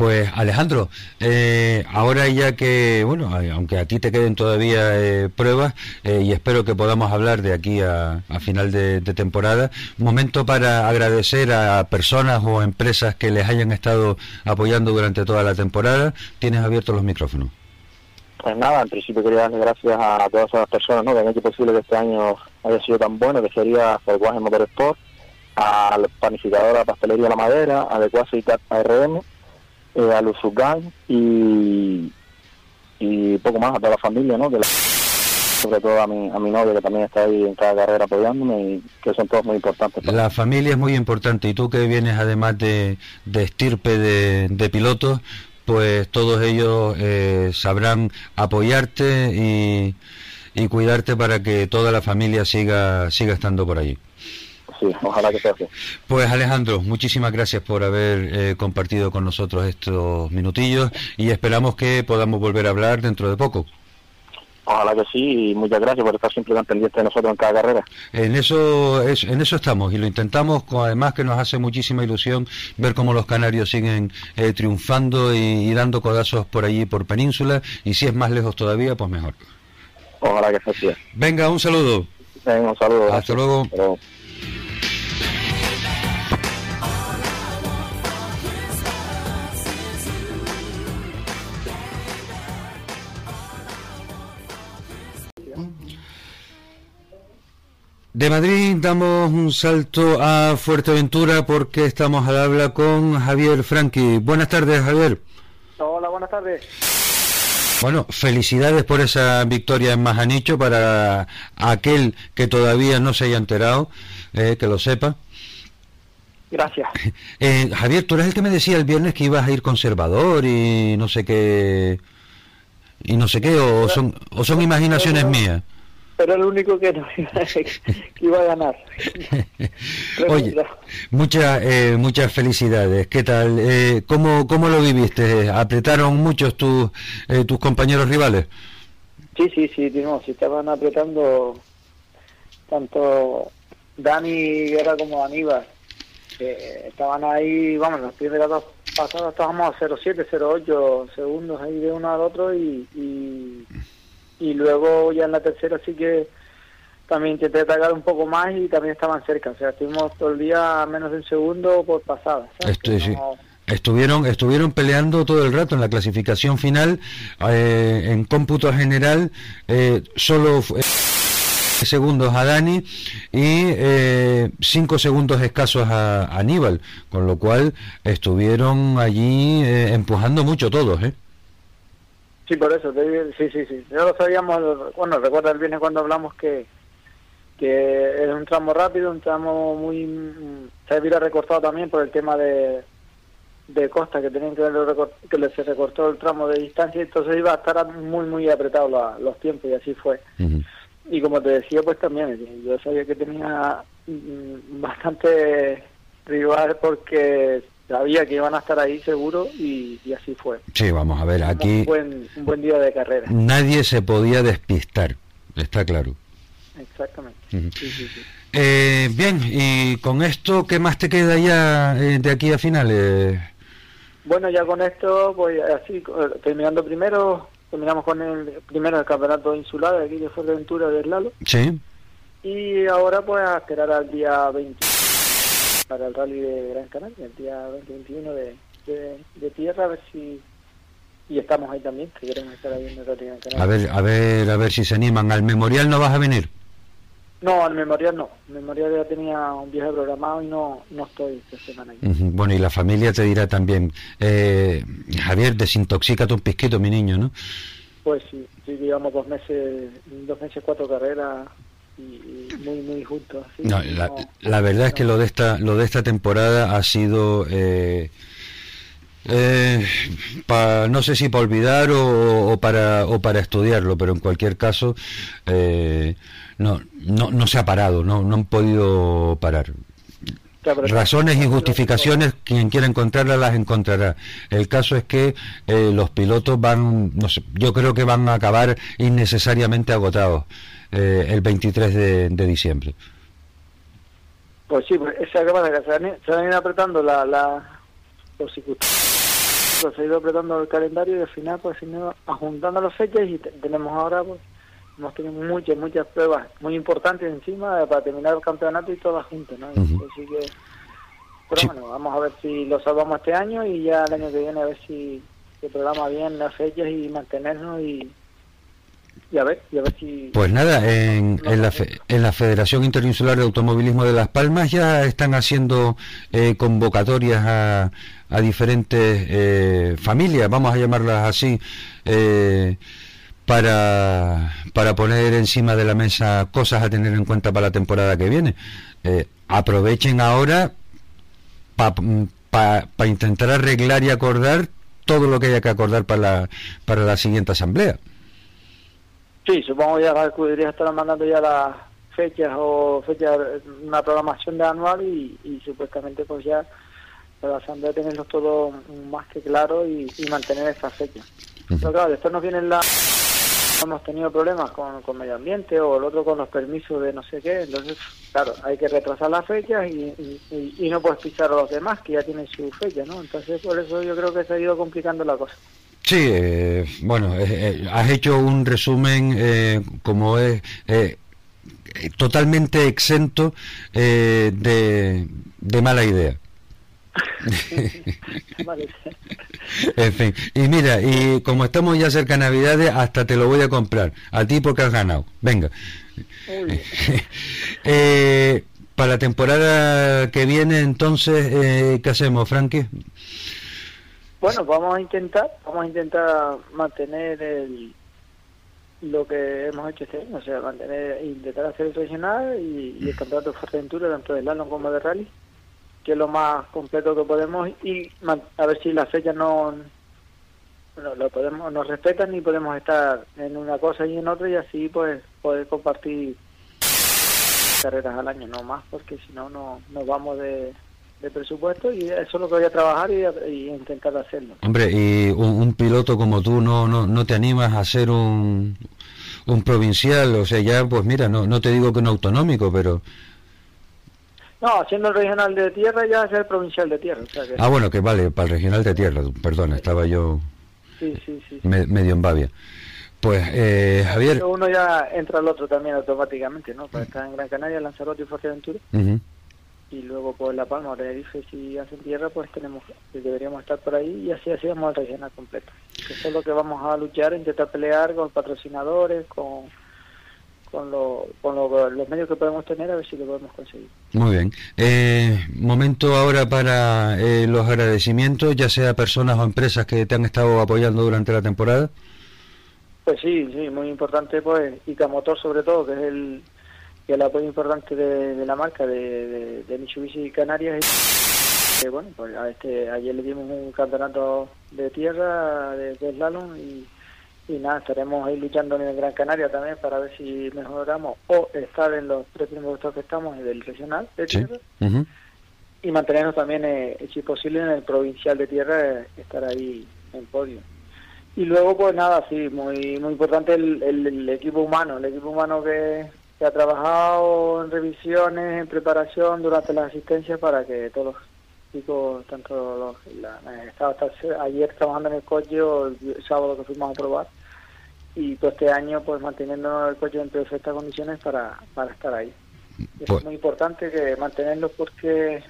Pues Alejandro, eh, ahora ya que, bueno, a- aunque a ti te queden todavía eh, pruebas eh, y espero que podamos hablar de aquí a, a final de, temporada, momento para agradecer a personas o empresas que les hayan estado apoyando durante toda la temporada. Tienes abiertos los micrófonos. Pues nada, en principio quería darle gracias a todas esas personas ¿no? que han hecho posible que este año haya sido tan bueno, que sería Volkswagen Motorsport, a la panificadora Pastelería La Madera, a Adecuace y Cat ARM, eh, a Luzugan y, y poco más, a toda la familia, ¿no? Que la- sobre todo a mi, a mi novia que también está ahí en cada carrera apoyándome y que son todos muy importantes. La familia es muy importante y tú que vienes además de, de estirpe de, de pilotos, pues todos ellos eh, sabrán apoyarte y, y cuidarte para que toda la familia siga, siga estando por allí. Sí, ojalá que sea así. Pues Alejandro, muchísimas gracias por haber eh, compartido con nosotros estos minutillos y esperamos que podamos volver a hablar dentro de poco. Ojalá que sí y muchas gracias por estar siempre tan pendiente de nosotros en cada carrera. En eso, es- en eso estamos y lo intentamos, además que nos hace muchísima ilusión ver cómo los canarios siguen eh, triunfando y, y dando codazos por allí, por península, y si es más lejos todavía, pues mejor. Ojalá que sea así. Venga, un saludo. Venga, un saludo. Hasta gracias. luego. Hasta luego. De Madrid damos un salto a Fuerteventura porque estamos al habla con Javier Franqui. Buenas tardes, Javier. Hola, buenas tardes. Bueno, felicidades por esa victoria en Majanicho para aquel que todavía no se haya enterado, eh, que lo sepa. Gracias. Eh, Javier, tú eres el que me decía el viernes que ibas a ir conservador y no sé qué y no sé qué o son o son imaginaciones mías. Pero el único que, no iba, que iba a ganar. Oye, muchas eh, muchas felicidades. ¿Qué tal? Eh, ¿cómo, ¿Cómo lo viviste? ¿Apretaron muchos tus eh, tus compañeros rivales? Sí, sí, sí, no, estaban apretando tanto Dani era como Aníbal. estaban ahí, vamos, las primeras dos pasadas estábamos a 0,7, 0,8 segundos ahí de uno al otro y, y, y luego ya en la tercera sí que también intenté atacar un poco más y también estaban cerca. O sea, estuvimos todo el día a menos de un segundo por pasada. Estuvieron, estuvieron peleando todo el rato en la clasificación final, eh, en cómputo general, eh, solo eh, segundos a Dani y eh, cinco segundos escasos a a Aníbal, con lo cual estuvieron allí eh, empujando mucho todos, ¿eh? Sí, por eso, te sí, sí, sí. Ya lo sabíamos, bueno, recuerda el viernes cuando hablamos que que es un tramo rápido, un tramo muy... Se hubiera recortado también por el tema de, de costa, que tenían que, recor- que se recortó el tramo de distancia, entonces iba a estar muy, muy apretado la- los tiempos y así fue. Y como te decía, pues también, yo sabía que tenía mm, bastante rival porque sabía que iban a estar ahí seguro y, y así fue. Sí, vamos a ver, Un aquí buen, un buen día de carrera. nadie se podía despistar, está claro. Exactamente. Ujú. Sí, sí, sí. Eh, bien, y con esto, ¿qué más te queda ya eh, de aquí a finales? Bueno, ya con esto, pues así, eh, terminando primero, terminamos con el primero el campeonato insular de aquí de Fuerteventura de Lalo Sí. y ahora pues a esperar al día 20 para el rally de Gran Canaria, el día 20-21 de, de, de tierra, a ver si... Y estamos ahí también, que queremos estar ahí en el rally de Gran Canaria. A ver, a ver, a ver si se animan. ¿Al memorial no vas a venir? No, al memorial no. El memorial ya tenía un viaje programado y no, no estoy esta semana Bueno, y la familia te dirá también, eh, Javier, desintoxícate un pisquito, mi niño, ¿no? Pues sí, sí, llevamos dos meses, dos meses, cuatro carreras y, y muy, muy juntos. así, No, y la, no- la verdad es que lo de esta, lo de esta temporada ha sido, eh, eh, pa- no sé si para olvidar o, o para, o para estudiarlo, pero en cualquier caso, eh, no, no, no se ha parado, no, no han podido parar. Razones y justificaciones, quien quiera encontrarlas las encontrará. El caso es que eh, los pilotos van, no sé, yo creo que van a acabar innecesariamente agotados eh, el 23 de, de diciembre. Pues sí, pues esa que pasa, que se han, se han ido apretando la, la, los circuitos, pues se ha ido apretando el calendario y al final pues se han ido juntando las fechas y te- tenemos ahora pues hemos tenido muchas, muchas pruebas muy importantes encima para terminar el campeonato y todas juntas, ¿no? Ujú. Así que, pero Sí. bueno, vamos a ver si lo salvamos este año y ya el año que viene a ver si se programa bien las fechas y mantenernos y, y a ver, y a ver si... Pues nada, en, en, la, fe- en la Federación Interinsular de Automovilismo de Las Palmas ya están haciendo eh, convocatorias a, a diferentes eh, familias, vamos a llamarlas así, eh, para, para poner encima de la mesa cosas a tener en cuenta para la temporada que viene. Eh, aprovechen ahora para intentar arreglar y acordar todo lo que haya que acordar para la, para la siguiente asamblea. Sí, supongo que ya escuderías estarán mandando ya las fechas o fechas, una programación de anual y, y supuestamente pues ya para la asamblea tenerlos todo más que claro y, y mantener esas fechas. Pero claro, después nos vienen las... Hemos tenido problemas con, con medio ambiente o el otro con los permisos de no sé qué, entonces, claro, hay que retrasar las fechas y, y- y no puedes pisar a los demás que ya tienen su fecha, ¿no? Entonces, por eso yo creo que se ha ido complicando la cosa. Sí, eh, bueno, eh, eh, has hecho un resumen eh, como es eh, totalmente exento eh, de, de mala idea. Vale. En fin, y mira, y como estamos ya cerca de Navidades, hasta te lo voy a comprar, a ti porque has ganado. Venga. Eh, para la temporada que viene, entonces, eh, ¿qué hacemos, Frankie? Bueno, vamos a intentar, vamos a intentar mantener el, lo que hemos hecho este año, o sea, mantener, intentar hacer el regional y, el campeonato de Fuerteventura tanto de Slalom como de rally, que es lo más completo que podemos y a ver si las fechas no, lo podemos, nos respetan y podemos estar en una cosa y en otra y así pues poder compartir carreras al año, no más, porque si no, no nos vamos de, de presupuesto y eso es lo que voy a trabajar y, y intentar hacerlo. Hombre, y un, un piloto como tú no, no, no te animas a ser un, un provincial, o sea, ya, pues mira, no, no te digo que no autonómico, pero No, haciendo el regional de tierra ya es el provincial de tierra. O sea que, Ah, bueno, que vale, para el regional de tierra, perdón, estaba yo sí, sí, sí. me- medio en Bavia. Pues, eh, Javier, Uno ya entra al otro también automáticamente, ¿no? Para estar en Gran Canaria, Lanzarote y Fuerteventura. ujú, Y luego por La Palma Tenerife, si hacen tierra, pues tenemos deberíamos estar por ahí y así hacíamos el regional completo. Eso es lo que vamos a luchar, intentar pelear con patrocinadores, con con, lo- con lo- los medios que podemos tener, a ver si lo podemos conseguir. muy bien. Eh, momento ahora para eh, los agradecimientos, ya sea personas o empresas que te han estado apoyando durante la temporada. Pues sí, sí, muy importante, pues, Ica Motor sobre todo, que es el, que el apoyo importante de, de la marca de, de, de Mitsubishi Canarias. Y, eh, bueno, pues a este, ayer le dimos un campeonato de tierra, de, slalom, y, y nada, estaremos ahí luchando en el Gran Canaria también para ver si mejoramos o estar en los tres primeros puestos que estamos del regional de Sí. tierra y mantenernos también, eh, si posible, en el provincial de tierra, eh, estar ahí en podio. Y luego, pues nada, sí, muy muy importante el, el- el equipo humano, el equipo humano que, que ha trabajado en revisiones, en preparación durante las asistencias para que todos los chicos, tanto los, la, estado hasta ayer trabajando en el coche o el, el sábado que fuimos a probar, y todo este año pues manteniendo el coche en perfectas condiciones para, para estar ahí. Eso Pues- es muy importante que mantenerlos porque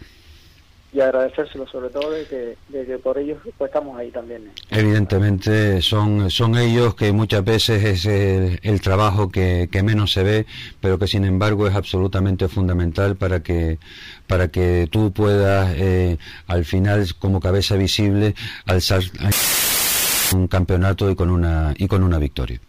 y agradecérselo sobre todo de que, de que por ellos pues estamos ahí también. ¿eh? Evidentemente son, son ellos que muchas veces es el, el trabajo que, que menos se ve, pero que sin embargo es absolutamente fundamental para que, para que tú puedas eh, al final como cabeza visible alzar un campeonato y con una, y con una victoria.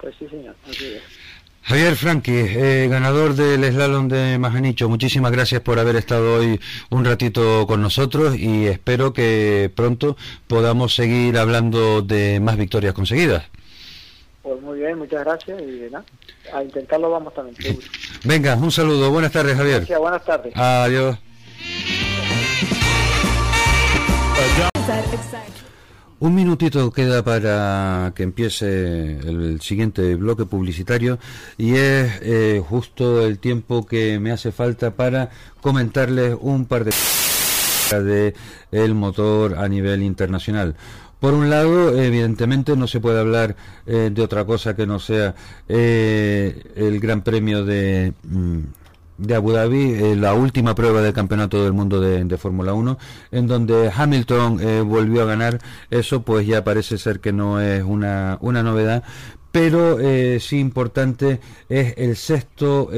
Pues sí, señor. Así es. Javier Franqui, eh, ganador del slalom de Majanicho, muchísimas gracias por haber estado hoy un ratito con nosotros y espero que pronto podamos seguir hablando de más victorias conseguidas. Pues muy bien, muchas gracias y nada, a intentarlo vamos también. seguro. Venga, un saludo, buenas tardes Javier. Gracias, buenas tardes. Adiós. Un minutito queda para que empiece el siguiente bloque publicitario y es eh, justo el tiempo que me hace falta para comentarles un par de de el motor a nivel internacional. Por un lado, evidentemente no se puede hablar eh, de otra cosa que no sea eh, el Gran Premio de, mm, de Abu Dhabi, eh, la última prueba del Campeonato del Mundo de, de Fórmula 1, en donde Hamilton eh, volvió a ganar. Eso pues ya parece ser que no es una, una novedad, pero eh, sí importante es el sexto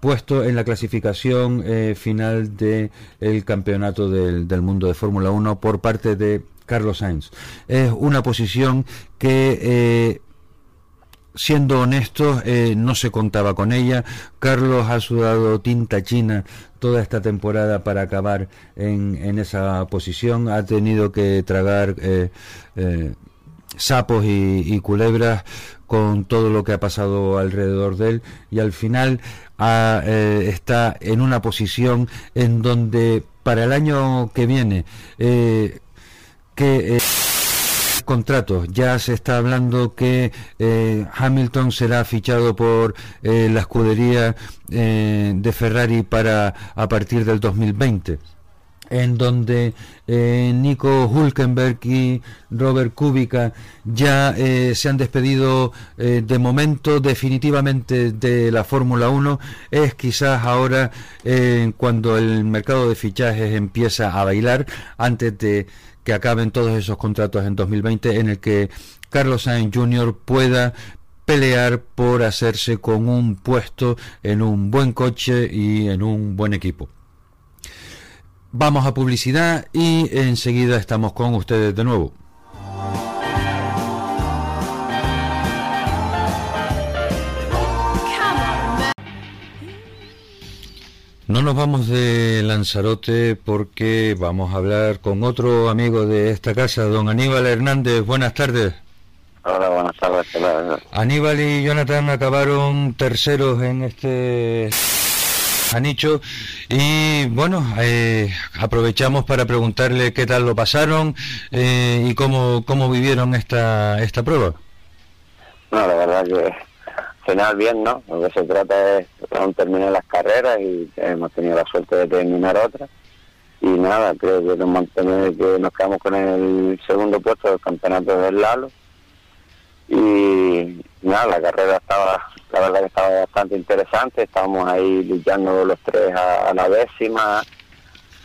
puesto en la clasificación final del el campeonato del, del mundo de Fórmula 1 por parte de Carlos Sainz. Es una posición que siendo honestos, eh, no se contaba con ella. Carlos ha sudado tinta china toda esta temporada para acabar en, en esa posición. Ha tenido que tragar eh, eh, sapos y, culebras con todo lo que ha pasado alrededor de él y al final ha, eh, está en una posición en donde para el año que viene que contratos. Ya se está hablando que eh, Hamilton será fichado por eh, la escudería eh, de Ferrari para a partir del 2020 en donde Nico Hulkenberg y Robert Kubica ya se han despedido de momento definitivamente de la Fórmula 1 es quizás ahora cuando el mercado de fichajes empieza a bailar antes de que acaben todos esos contratos en 2020 en el que Carlos Sainz Jr. pueda pelear por hacerse con un puesto en un buen coche y en un buen equipo. Vamos a publicidad y enseguida estamos con ustedes de nuevo. No nos vamos de Lanzarote porque vamos a hablar con otro amigo de esta casa, don Aníbal Hernández. Buenas tardes. Hola, buenas tardes. hola. Aníbal y Jonathan acabaron terceros en este anicho y bueno, eh, aprovechamos para preguntarle qué tal lo pasaron eh, y cómo, cómo vivieron esta, esta prueba. No, la verdad que final bien, ¿no? Lo que se trata es aún terminar las carreras y hemos tenido la suerte de terminar otras. Y nada, creo que nos, mantener, que nos quedamos con el segundo puesto del campeonato del Lalo. Y nada, la carrera estaba, la verdad que estaba bastante interesante, estábamos ahí luchando los tres a, a la décima,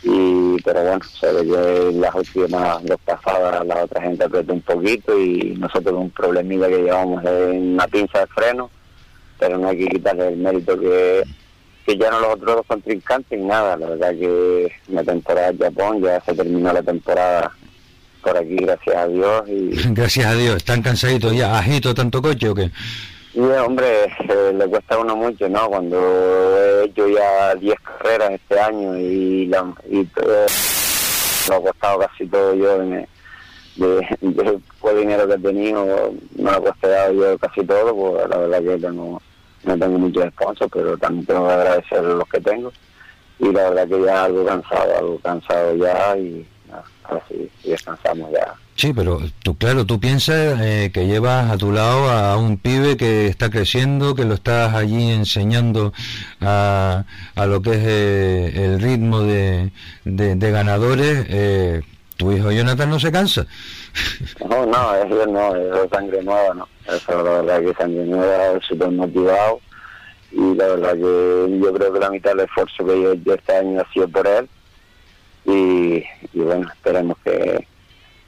y pero bueno, se ve que las últimas dos pasadas la otra gente apretó un poquito y nosotros un problemilla que llevamos en una pinza de freno, pero no hay que quitarle el mérito que, que ya no los otros dos contrincantes y nada, la verdad que la temporada de Japón ya se terminó la temporada por aquí, gracias a Dios. y Gracias a Dios, ¿están cansaditos ya? ¿Agito tanto coche o qué? Y hombre, eh, le cuesta a uno mucho, ¿no? Cuando he hecho ya 10 carreras este año y, la, y todo, lo ha costado casi todo yo de, de, de dinero que he tenido, me lo he costado yo casi todo, pues la verdad que tengo, no tengo muchos sponsors, pero también tengo que agradecer los que tengo. Y la verdad que ya algo cansado, algo cansado ya y nada, ahora sí descansamos ya. Sí, pero tú, claro, tú piensas eh, que llevas a tu lado a un pibe que está creciendo, que lo estás allí enseñando a, a lo que es eh, el ritmo de, de, de ganadores. Eh, tu hijo Jonathan no se cansa. No, no, eso no, es sangre nueva, no. Eso la verdad que sangre nueva, súper motivado. Y la verdad que yo creo que la mitad del esfuerzo que yo este año ha sido por él. Y, bueno, esperemos que,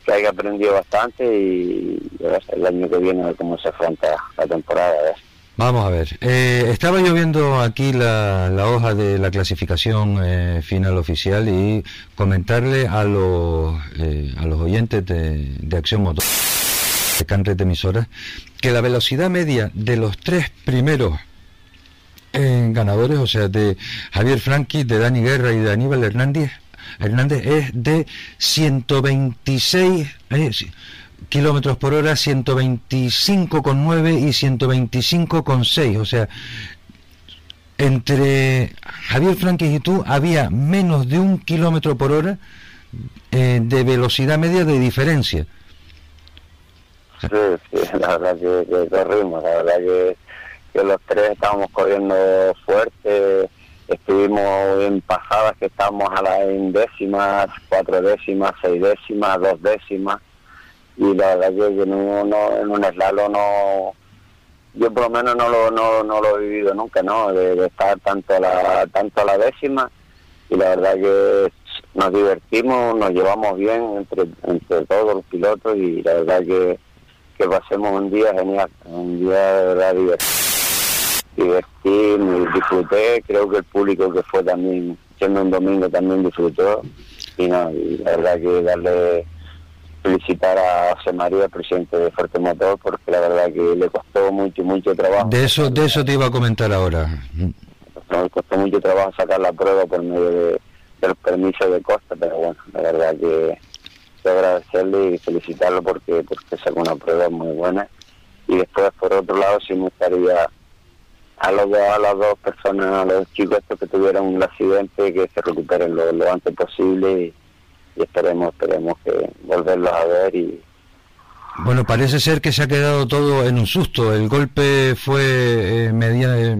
que haya aprendido bastante y, y el año que viene a ver cómo se afronta la temporada. Vamos a ver. Eh, estaba yo viendo aquí la, hoja de la clasificación eh, final oficial y comentarle a los, eh, a los oyentes de, de Acción Motor, de Canres de emisoras, que la velocidad media de los tres primeros ganadores, o sea, de Javier Franqui, de Dani Guerra y de Aníbal Hernández, Hernández es de 126 eh, sí, kilómetros por hora, 125,9 y 125,6. O sea, entre Javier Franquez y tú había menos de un kilómetro por hora eh, de velocidad media de diferencia. Sí, sí, la verdad que, corrimos, la verdad que, que los tres estábamos corriendo fuerte, estuvimos en pasadas que estábamos a las décimas, cuatro décimas, seis décimas, dos décimas, y la verdad que, en, un, no- en un slalom no, yo por lo menos no lo, no, no lo he vivido nunca, ¿no? De, estar tanto a la, tanto a la décima, y la verdad que nos divertimos, nos llevamos bien entre, entre todos los pilotos, y la verdad que que pasemos un día genial, un día de verdad divertido. Divertí, disfruté, creo que el público que fue también, siendo un domingo también disfrutó, y no, y la verdad que darle, felicitar a José María, presidente de Fuerte Motor, porque la verdad que le costó mucho, mucho trabajo. De eso, de eso te iba a comentar ahora. Nos costó mucho trabajo sacar la prueba por medio de, de los permisos de costa, pero bueno, la verdad que, agradecerle y felicitarlo porque, porque sacó una prueba muy buena. Y después, por otro lado, sí me gustaría a, los, a las dos personas, a los chicos estos que tuvieron un accidente, que se recuperen lo, lo antes posible y, y esperemos, esperemos que volverlos a ver y, Bueno, parece ser que se ha quedado todo en un susto. El golpe fue eh, media, eh,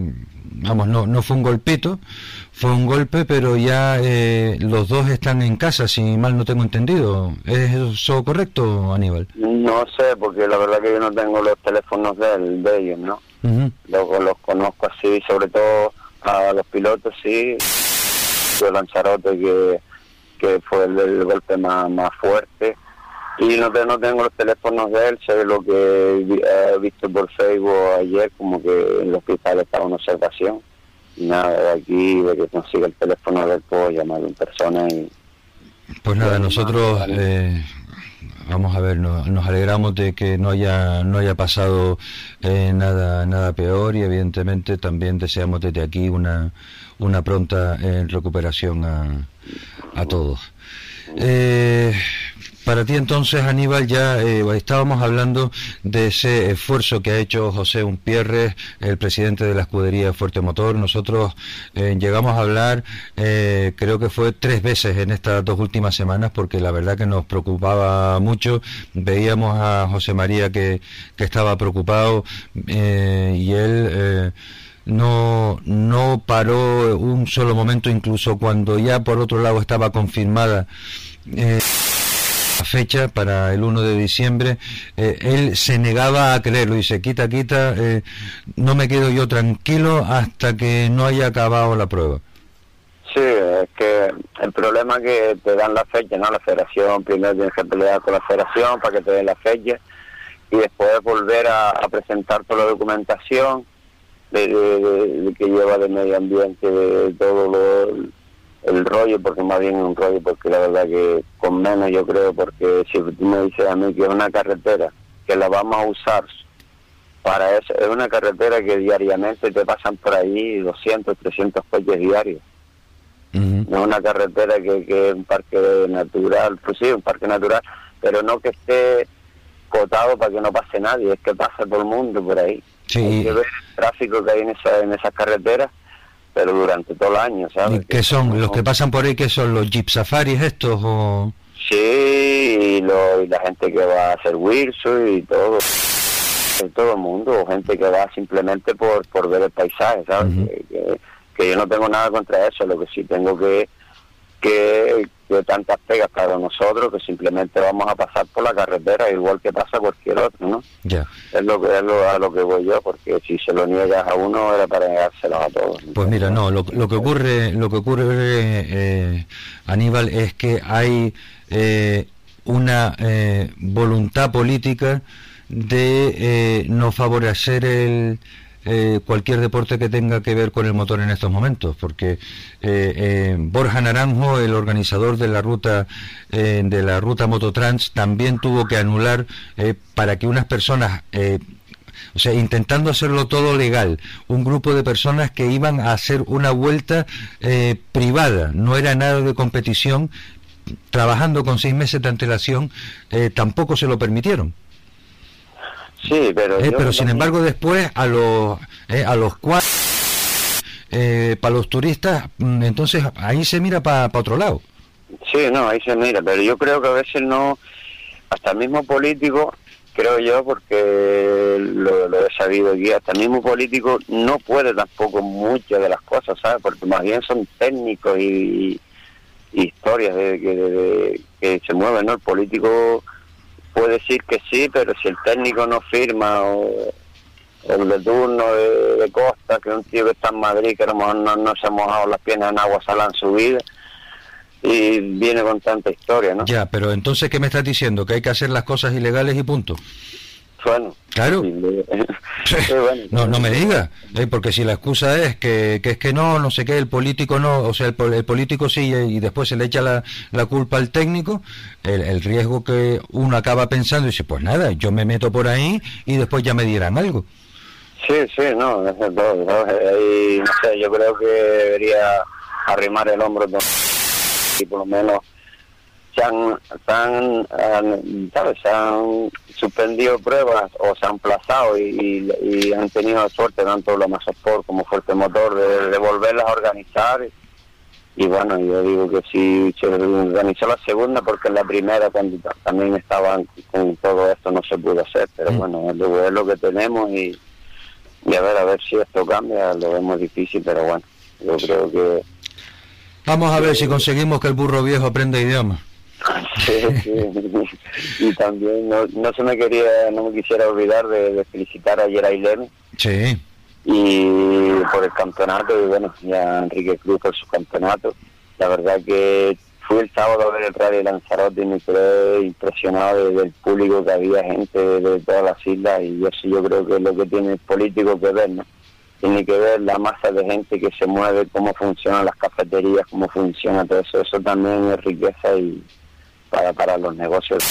vamos, no, no fue un golpito, fue un golpe, pero ya eh, los dos están en casa, si mal no tengo entendido. ¿Es eso correcto, Aníbal? no sé, porque la verdad que yo no tengo los teléfonos de, él- de ellos, ¿no? Ujú. los, los conozco así, sobre todo a los pilotos, sí. Yo Lanzarote, que, que fue el, el golpe más, más fuerte. Y no, te- no tengo los teléfonos de él, sé lo que vi- he visto por Facebook ayer, como que en el hospital estaba en observación. Y nada, de aquí, de que consiga el teléfono de él, puedo llamarlo en persona y, Pues nada, nosotros eh, vamos a ver, nos, nos alegramos de que no haya no haya pasado eh, nada nada peor y evidentemente también deseamos desde aquí una una pronta eh, recuperación a, a todos. Eh, para ti entonces, Aníbal, ya eh, estábamos hablando de ese esfuerzo que ha hecho José Unpierre, el presidente de la escudería Fuerte Motor. Nosotros llegamos a hablar, creo que fue tres veces en estas dos últimas semanas, porque la verdad que nos preocupaba mucho. Veíamos a José María que, que estaba preocupado y él no, no paró un solo momento, incluso cuando ya por otro lado estaba confirmada eh, la fecha para el 1 de diciembre, eh, él se negaba a creerlo, dice, quita, quita, eh, no me quedo yo tranquilo hasta que no haya acabado la prueba. Sí, es que el problema es que te dan la fecha, ¿no? La federación, primero tienes que pelear con la federación para que te den la fecha y después volver a presentar toda la documentación de, que lleva de medio ambiente, de todo el rollo, porque más bien es un rollo, porque la verdad que con menos yo creo, porque si tú me dices a mí que es una carretera, que la vamos a usar para eso, es una carretera que diariamente te pasan por ahí 200, 300 coches diarios. No es una carretera que, que es un parque natural, pues sí, un parque natural, pero no que esté cotado para que no pase nadie, es que pasa todo el mundo por ahí. Sí. Hay que ver el tráfico que hay en, esa, en esas carreteras, pero durante todo el año, ¿sabes? ¿Qué son? ¿Los que pasan por ahí que son los jeep safaris estos o...? Sí, y, lo, y la gente que va a hacer Wilson y todo todo el mundo, gente que va simplemente por, por ver el paisaje, ¿sabes? que, que, yo no tengo nada contra eso, lo que sí tengo que, que, tantas pegas para nosotros que simplemente vamos a pasar por la carretera igual que pasa cualquier otro, ¿no? Ya. Es lo que es lo, a lo que voy yo, porque si se lo niegas a uno era para negárselos a todos. Pues mira, no, lo, lo que ocurre, lo que ocurre, eh, Aníbal, es que hay eh, una eh, voluntad política de no favorecer el eh, cualquier deporte que tenga que ver con el motor en estos momentos, porque eh, eh, Borja Naranjo, el organizador de la ruta de la ruta Mototrans, también tuvo que anular para que unas personas o sea, intentando hacerlo todo legal, un grupo de personas que iban a hacer una vuelta privada, no era nada de competición, trabajando con seis meses de antelación, tampoco se lo permitieron. Sí, pero... Eh, pero sin embargo después a los, eh, a los cuatro, eh, para los turistas, mm, entonces ahí se mira para otro lado. Sí, no, ahí se mira, pero yo creo que a veces no, hasta el mismo político, creo yo, porque lo, he sabido aquí, hasta el mismo político no puede tampoco muchas de las cosas, ¿sabes? Porque más bien son técnicos y, historias de, de, que se mueven, ¿no? El político puede decir que sí, pero si el técnico no firma o el de turno de, Costa, que es un tío que está en Madrid, que a lo mejor no, se ha mojado las piernas en agua salada en su vida, y viene con tanta historia, ¿no? Ya, pero entonces, ¿qué me estás diciendo? ¿Que hay que hacer las cosas ilegales y punto? Claro. no, no me diga, ¿eh? porque si la excusa es que, que, es que no, no sé qué, el político no, o sea, el, político sí y después se le echa la, la culpa al técnico, el, riesgo que uno acaba pensando y dice, pues nada, yo me meto por ahí y después ya me dirán algo. Sí, sí, no, no, sé, yo creo que debería arrimar el hombro y por lo menos se han, se han, suspendido pruebas o se han plazado y, han tenido suerte tanto la Sport como Fuerte Motor de, volverlas a organizar. Y bueno, yo digo que si se organizó la segunda porque la primera cuando también estaban con todo esto no se pudo hacer, pero mm. bueno, es lo, que tenemos y, y a ver, a ver si esto cambia, lo vemos difícil, pero bueno, yo creo que... Vamos a ver si conseguimos que el burro viejo aprenda idioma. Y también no, no se me quería, no me quisiera olvidar de, felicitar a Yeray Sí. Y por el campeonato, y bueno, ya Enrique Cruz por su campeonato. La verdad que fui el sábado a ver el Rally Lanzarote y me quedé impresionado del público que había gente de, todas las islas y eso yo creo que es lo que tiene el político que ver, ¿no? Tiene que ver la masa de gente que se mueve, cómo funcionan las cafeterías, cómo funciona todo eso. Eso también es riqueza y, para, para los negocios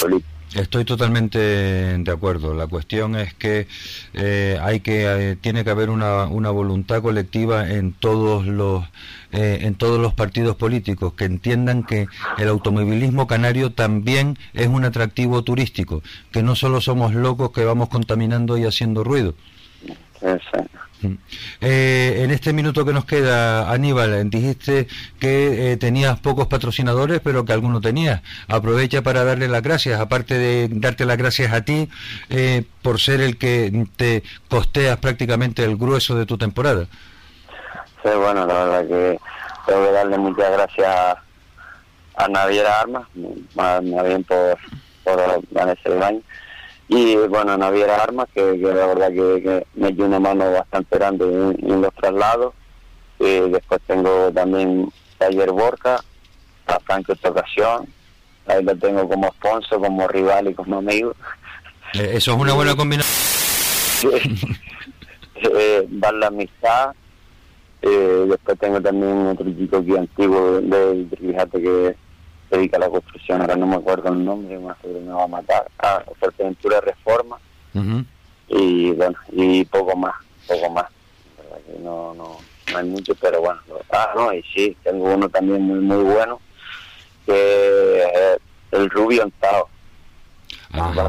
políticos. Estoy totalmente de acuerdo. La cuestión es que eh, hay que eh, tiene que haber una, una voluntad colectiva en todos los eh, en todos los partidos políticos que entiendan que el automovilismo canario también es un atractivo turístico, que no solo somos locos que vamos contaminando y haciendo ruido. Mm. Eh, en este minuto que nos queda, Aníbal, dijiste que eh, tenías pocos patrocinadores, pero que alguno tenías. Aprovecha para darle las gracias, aparte de darte las gracias a ti eh, por ser el que te costeas prácticamente el grueso de tu temporada. Sí, bueno, la verdad que tengo que darle muchas gracias a Naviera Armas, más, bien por, por y bueno, Naviera Armas, que, la verdad que, me dio una mano bastante grande en, los traslados. y después tengo también Taller Borca, a Franco esta ocasión, ahí lo tengo como sponsor, como rival y como amigo. Eh, eso es una buena combinación. eh, la amistad. Eh, después tengo también otro chico aquí antiguo de, fíjate que dedica a la construcción, ahora no me acuerdo el nombre, más me va a matar, ah, Fuerteventura Reforma, y bueno, y poco más, poco más, no, no, no hay mucho, pero bueno, ah, no, y sí, tengo uno también muy, muy bueno, que es el Rubio Antao,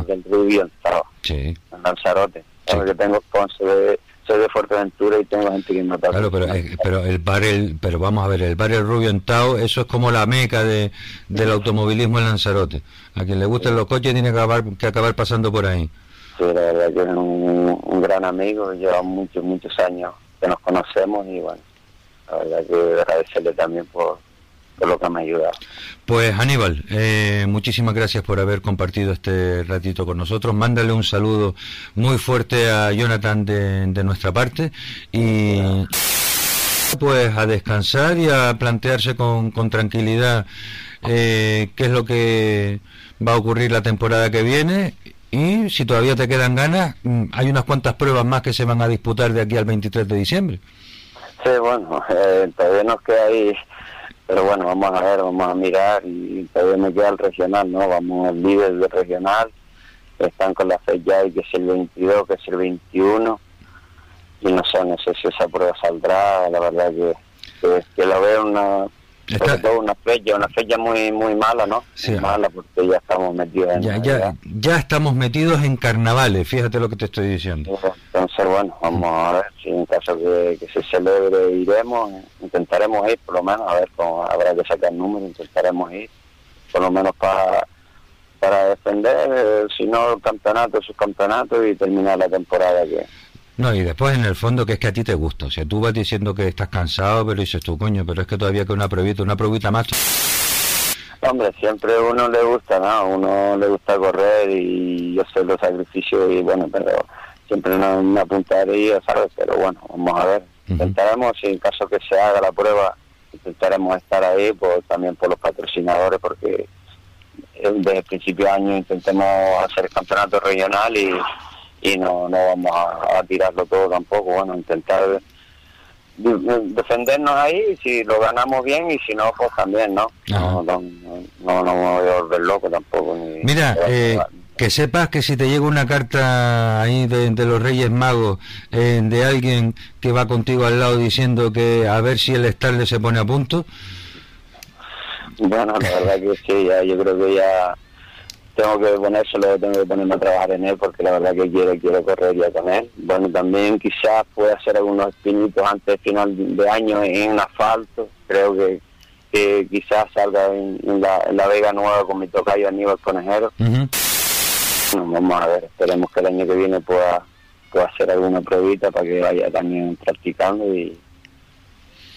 el Rubio Antao, sí. en Lanzarote, sí. que tengo sponsor de soy de Fuerteventura y tengo gente que no está Claro, pero, eh, pero el pero vamos a ver, el bar El Rubio en Tao, eso es como la meca de, del automovilismo en Lanzarote. A quien le gusten los coches tiene que acabar, que acabar pasando por ahí. Sí, la verdad que es un, un gran amigo, lleva muchos, muchos años que nos conocemos y bueno, la verdad que agradecerle también por, lo que me ha ayudado. Pues Aníbal, eh, muchísimas gracias por haber compartido este ratito con nosotros. Mándale un saludo muy fuerte a Jonathan de, de nuestra parte y pues a descansar y a plantearse con, con tranquilidad eh, qué es lo que va a ocurrir la temporada que viene y si todavía te quedan ganas, mm, hay unas cuantas pruebas más que se van a disputar de aquí al 23 de diciembre. Sí, bueno, eh, todavía nos queda ahí pero bueno, vamos a ver, vamos a mirar y todavía me queda el regional, ¿no? Vamos al líder del regional, están con la fecha ahí que es el 22, que es el 21, y no sé, no sé si esa prueba saldrá, la verdad que, que, que lo veo una, una fecha, una fecha muy muy mala, ¿no? Sí. mala porque ya estamos metidos en... Ya, ya, ya estamos metidos en carnavales, fíjate lo que te estoy diciendo. Entonces, bueno, vamos a ver si en caso que, que se celebre iremos, intentaremos ir por lo menos, a ver cómo habrá que sacar números, intentaremos ir, por lo menos para para defender, eh, si no el campeonato, campeonato y terminar la temporada que, no, y después en el fondo que es que a ti te gusta. O sea, tú vas diciendo que estás cansado, pero dices tú, coño, pero es que todavía que una pruebita, una pruebita más. Hombre, siempre a uno le gusta, ¿no? uno le gusta correr y yo sé los sacrificios y bueno, pero siempre no me apuntaría, ¿sabes? Pero bueno, vamos a ver. Intentaremos, si en caso que se haga la prueba, intentaremos estar ahí, pues también por los patrocinadores, porque desde el principio de año intentemos hacer el campeonato regional y y no, no vamos a, tirarlo todo tampoco, bueno, intentar defendernos ahí, si lo ganamos bien y si no, pues también, ¿no? No, no, no, me voy a volver loco tampoco. Mira, eh, que sepas que si te llega una carta ahí de, los Reyes Magos eh, de alguien que va contigo al lado diciendo que a ver si el estarle se pone a punto. Bueno, la verdad que sí, ya, yo creo que ya tengo que ponérselo, tengo que ponerme a trabajar en él porque la verdad que quiero, quiero correr ya con él. Bueno, también quizás pueda hacer algunos pinitos antes del final de año en asfalto. Creo que, que quizás salga en, la, Vega Nueva con mi tocayo Aníbal Conejero. vamos a ver, esperemos que el año que viene pueda, pueda hacer alguna pruebita para que vaya también practicando y,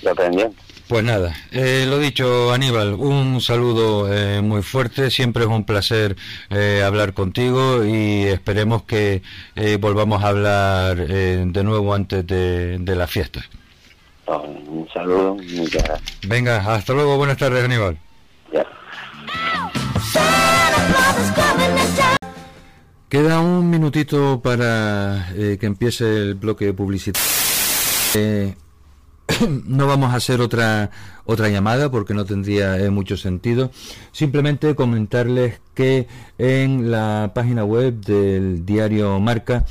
y aprendiendo. Pues nada, eh, lo dicho Aníbal, un saludo eh, muy fuerte, siempre es un placer eh, hablar contigo y esperemos que volvamos a hablar de nuevo antes de, la fiesta. Un saludo, muchas gracias. Venga, hasta luego, buenas tardes Aníbal. Queda un minutito para que empiece el bloque publicitario. no vamos a hacer otra otra llamada porque no tendría eh, mucho sentido. Simplemente comentarles que en la página web del diario Marca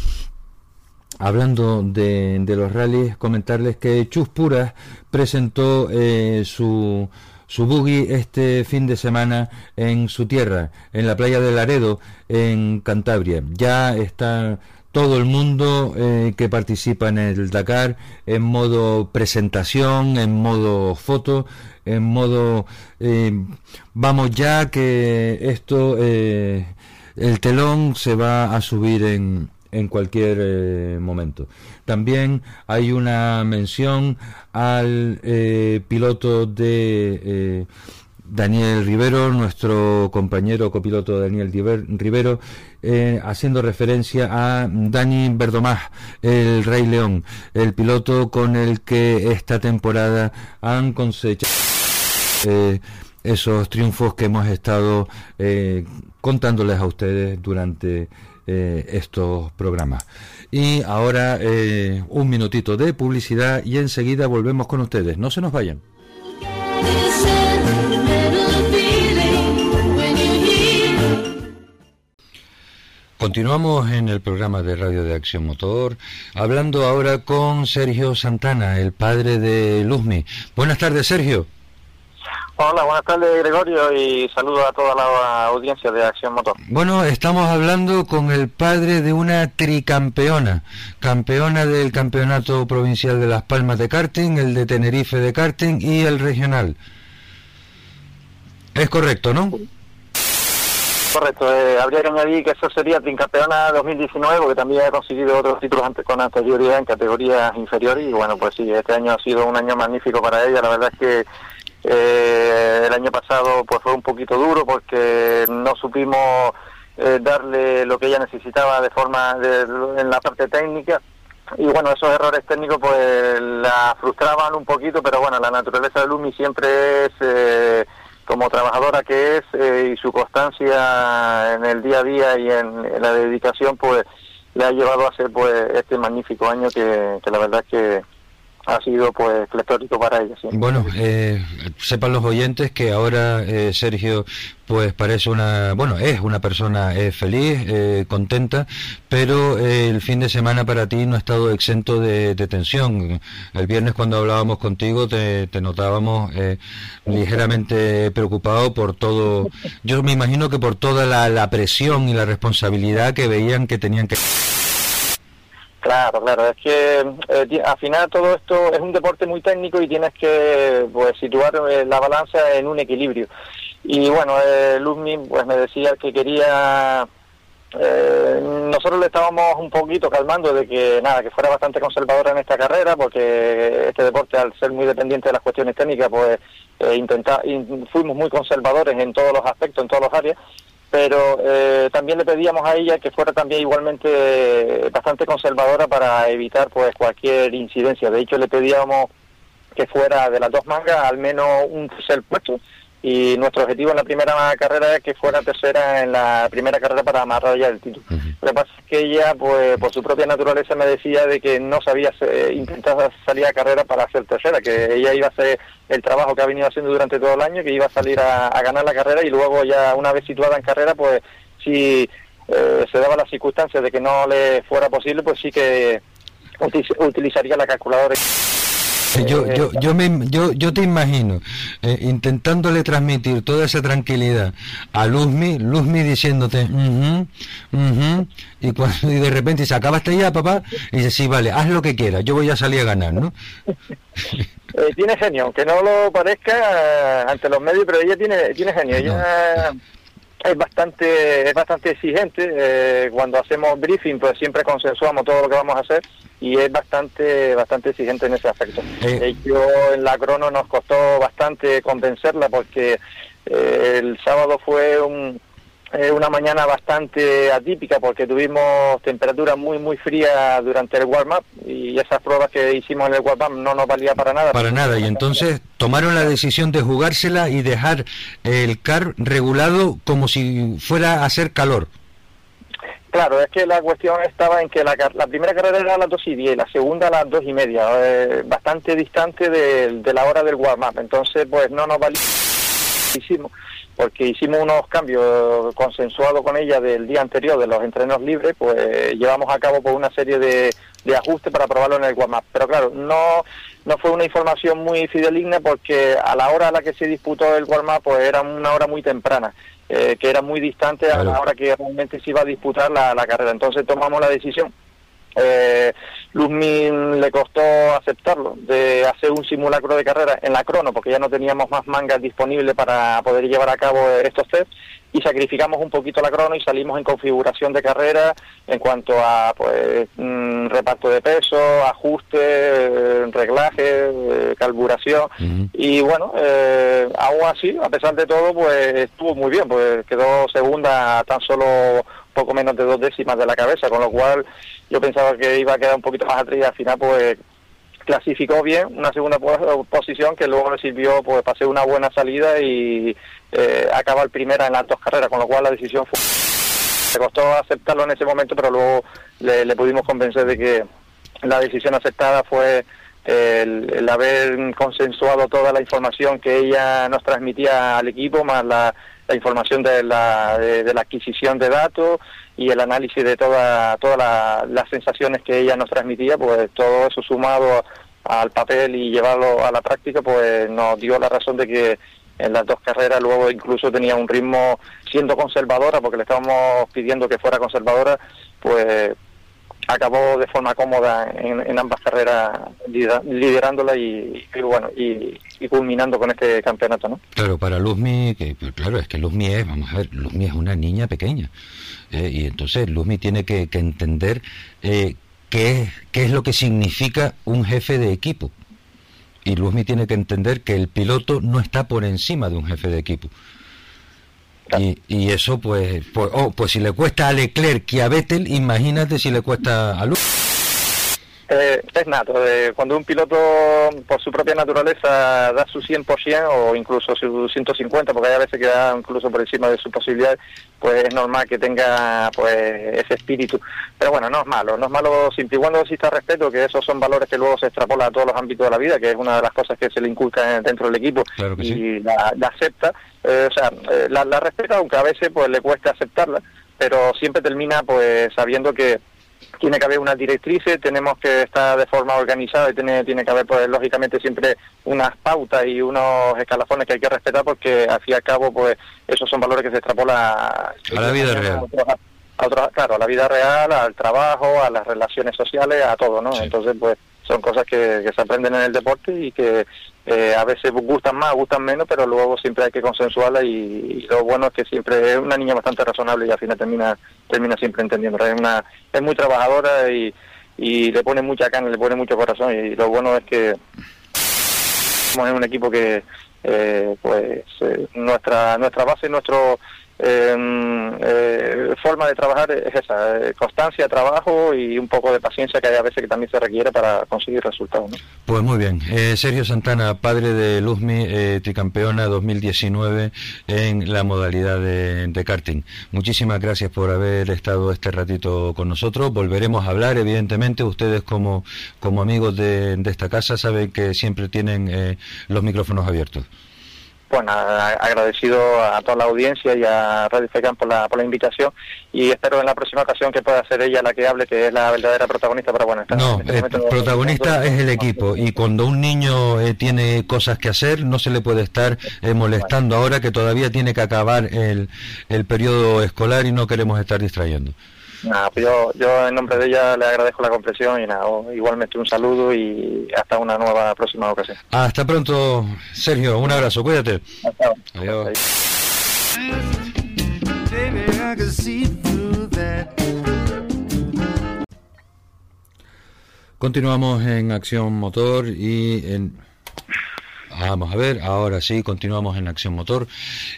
hablando de, de, los rallies, comentarles que Chus Puras presentó eh, su, su buggy este fin de semana en su tierra, en la playa de Laredo, en Cantabria. Ya está todo el mundo eh, que participa en el Dakar en modo presentación, en modo foto, en modo eh, vamos ya que esto eh, el telón se va a subir en, en cualquier momento. También hay una mención al piloto de Daniel Rivero, nuestro compañero copiloto Daniel Rivero, eh, haciendo referencia a Dani Verdomás, el Rey León, el piloto con el que esta temporada han cosechado eh, esos triunfos que hemos estado eh, contándoles a ustedes durante estos programas. Y ahora un minutito de publicidad y enseguida volvemos con ustedes. No se nos vayan. Continuamos en el programa de Radio de Acción Motor, hablando ahora con Sergio Santana, el padre de Luzmi. Buenas tardes, Sergio. Hola, buenas tardes, Gregorio, y saludo a toda la audiencia de Acción Motor. Bueno, estamos hablando con el padre de una tricampeona, campeona del Campeonato Provincial de Las Palmas de karting, el de Tenerife de karting y el regional. Es correcto, ¿no? Correcto, eh, habría que añadir que eso sería Trincampeona 2019, porque también ha conseguido otros títulos con anterioridad en categorías inferiores y bueno, pues sí, este año ha sido un año magnífico para ella, la verdad es que eh, el año pasado pues fue un poquito duro porque no supimos eh, darle lo que ella necesitaba de forma en la parte técnica. Y bueno, esos errores técnicos pues la frustraban un poquito, pero bueno, la naturaleza de Lumi siempre es como trabajadora que es eh, y su constancia en el día a día y en, la dedicación pues le ha llevado a hacer pues este magnífico año que, que la verdad es que ha sido pues pletórico para ella. Bueno, eh, sepan los oyentes que ahora eh, Sergio pues parece una, bueno, es una persona eh, feliz, eh, contenta, pero el fin de semana para ti no ha estado exento de, tensión. El viernes cuando hablábamos contigo te, notábamos ligeramente preocupado por todo, yo me imagino que por toda la, la presión y la responsabilidad que veían que tenían que... Claro, claro, es que eh, al final todo esto es un deporte muy técnico y tienes que pues situar eh, la balanza en un equilibrio. Y bueno, eh, Luzmi pues me decía que quería eh, nosotros le estábamos un poquito calmando de que nada, que fuera bastante conservadora en esta carrera, porque este deporte al ser muy dependiente de las cuestiones técnicas, pues eh, fuimos muy conservadores en todos los aspectos, en todas las áreas, pero eh, también le pedíamos a ella que fuera también igualmente bastante conservadora para evitar pues cualquier incidencia. De hecho, le pedíamos que fuera de las dos mangas al menos un tercer puesto y nuestro objetivo en la primera carrera es que fuera tercera en la primera carrera para amarrar ya el título. Lo que pasa es que ella, pues por su propia naturaleza, me decía de que no sabía intentar salir a carrera para ser tercera, que ella iba a hacer el trabajo que ha venido haciendo durante todo el año, que iba a salir a, ganar la carrera y luego ya una vez situada en carrera, pues si eh, se daba la circunstancia de que no le fuera posible, pues sí que utilizaría la calculadora. Yo, yo, yo, me, yo, yo te imagino eh, intentándole transmitir toda esa tranquilidad a Luzmi, Luzmi diciéndote, y, cuando, y de repente se acabaste ya, papá, y dice, sí, vale, haz lo que quieras, yo voy a salir a ganar, ¿no? Eh, tiene genio, aunque no lo parezca eh, ante los medios, pero ella tiene, tiene genio. Ella es bastante, es bastante exigente. cuando hacemos briefing, pues siempre consensuamos todo lo que vamos a hacer y es bastante bastante exigente en ese aspecto. Eh. Yo en la crono nos costó bastante convencerla porque eh, el sábado fue un, eh, una mañana bastante atípica porque tuvimos temperatura muy muy fría durante el warm-up y esas pruebas que hicimos en el warm-up no nos valía para nada. Para nada, y entonces tomaron la decisión de jugársela y dejar el car regulado como si fuera a hacer calor. Claro, es que la cuestión estaba en que la, la primera carrera era a las dos y diez, la segunda a las dos y media, eh, bastante distante de, de la hora del warm-up. Entonces, pues no nos valía hicimos, porque hicimos unos cambios consensuados con ella del día anterior de los entrenos libres, pues llevamos a cabo pues, una serie de, de ajustes para probarlo en el warm-up. Pero claro, no, no fue una información muy fideligna porque a la hora a la que se disputó el warm-up pues era una hora muy temprana. eh, que era muy distante a la hora que realmente se iba a disputar la, la carrera. Entonces tomamos la decisión eh, Luzmin le costó aceptarlo, de hacer un simulacro de carrera en la crono, porque ya no teníamos más mangas disponibles para poder llevar a cabo estos test, y sacrificamos un poquito la crono y salimos en configuración de carrera en cuanto a pues mm, reparto de peso, ajuste, eh, reglaje, eh, carburación, y bueno, eh, aún así, a pesar de todo, pues estuvo muy bien, pues quedó segunda a tan solo poco menos de dos décimas de la cabeza, con lo cual yo pensaba que iba a quedar un poquito más atrás y al final pues clasificó bien una segunda po- posición que luego le sirvió pues para hacer una buena salida y eh, acabar primera en las dos carreras, con lo cual la decisión fue... Me costó aceptarlo en ese momento, pero luego le, le pudimos convencer de que la decisión aceptada fue el, haber consensuado toda la información que ella nos transmitía al equipo, más la, información de la, de la adquisición de datos y el análisis de toda, todas la- las sensaciones que ella nos transmitía, pues todo eso sumado al papel y llevarlo a la práctica, pues nos dio la razón de que en las dos carreras luego incluso tenía un ritmo siendo conservadora, porque le estábamos pidiendo que fuera conservadora, pues acabó de forma cómoda en, ambas carreras liderándola y, bueno y, culminando con este campeonato no Claro, para Luzmi, que claro, es que Luzmi es, vamos a ver, Luzmi es una niña pequeña. eh, y entonces Luzmi tiene que, que entender eh, qué, es, qué es lo que significa un jefe de equipo. Y Luzmi tiene que entender que el piloto no está por encima de un jefe de equipo. Y, y eso, pues, pues, oh, pues si le cuesta a Leclerc y a Vettel, imagínate si le cuesta a Luzmi. Eh, es nato, eh, cuando un piloto por su propia naturaleza da su 100% o incluso su 150, porque hay veces que da incluso por encima de su posibilidad, pues es normal que tenga pues ese espíritu. Pero bueno, no es malo, no es malo siempre y cuando exista respeto, que esos son valores que luego se extrapolan a todos los ámbitos de la vida, que es una de las cosas que se le inculca dentro del equipo Claro y sí. la, la acepta, eh, o sea, eh, la, la respeta, aunque a veces pues le cueste aceptarla, pero siempre termina pues sabiendo que tiene que haber unas directrices, tenemos que estar de forma organizada y tiene, tiene que haber, pues, lógicamente, siempre unas pautas y unos escalafones que hay que respetar porque, al fin y al cabo, pues, esos son valores que se extrapolan a, la vida real. a otros- a otros- claro, a la vida real, al trabajo, a las relaciones sociales, a todo, ¿no? Sí. Entonces, pues, son cosas que, que se aprenden en el deporte y que eh, a veces gustan más, gustan menos, pero luego siempre hay que consensuarla y, lo bueno es que siempre es una niña bastante razonable y al final termina termina siempre entendiendo. Es muy trabajadora y, y le pone mucha carne, le pone mucho corazón y lo bueno es que somos un equipo que eh, pues eh, nuestra nuestra base, nuestro eh, eh, forma de trabajar es esa, eh, constancia, trabajo y un poco de paciencia que hay a veces que también se requiere para conseguir resultados. Pues muy bien. Eh, Sergio Santana, padre de Luzmi, eh, tricampeona 2019 en la modalidad de, de karting. Muchísimas gracias por haber estado este ratito con nosotros. Volveremos a hablar, evidentemente. Ustedes como, como amigos de, de esta casa saben que siempre tienen eh, los micrófonos abiertos. Bueno, a- agradecido a toda la audiencia y a Radio FECAM por la, por la invitación y espero en la próxima ocasión que pueda ser ella la que hable, que es la verdadera protagonista, pero bueno, está- No, en este el momento- protagonista es el equipo y cuando un niño eh, tiene cosas que hacer no se le puede estar eh, molestando. Ahora que todavía tiene que acabar el, el periodo escolar y no queremos estar distrayendo. Nada, pues yo, yo en nombre de ella le agradezco la comprensión y nada, igualmente un saludo y hasta una nueva próxima ocasión. Hasta pronto, Sergio, un abrazo, cuídate. Hasta Adiós. Continuamos en Acción Motor y en... Vamos a ver, ahora sí, continuamos en Acción Motor.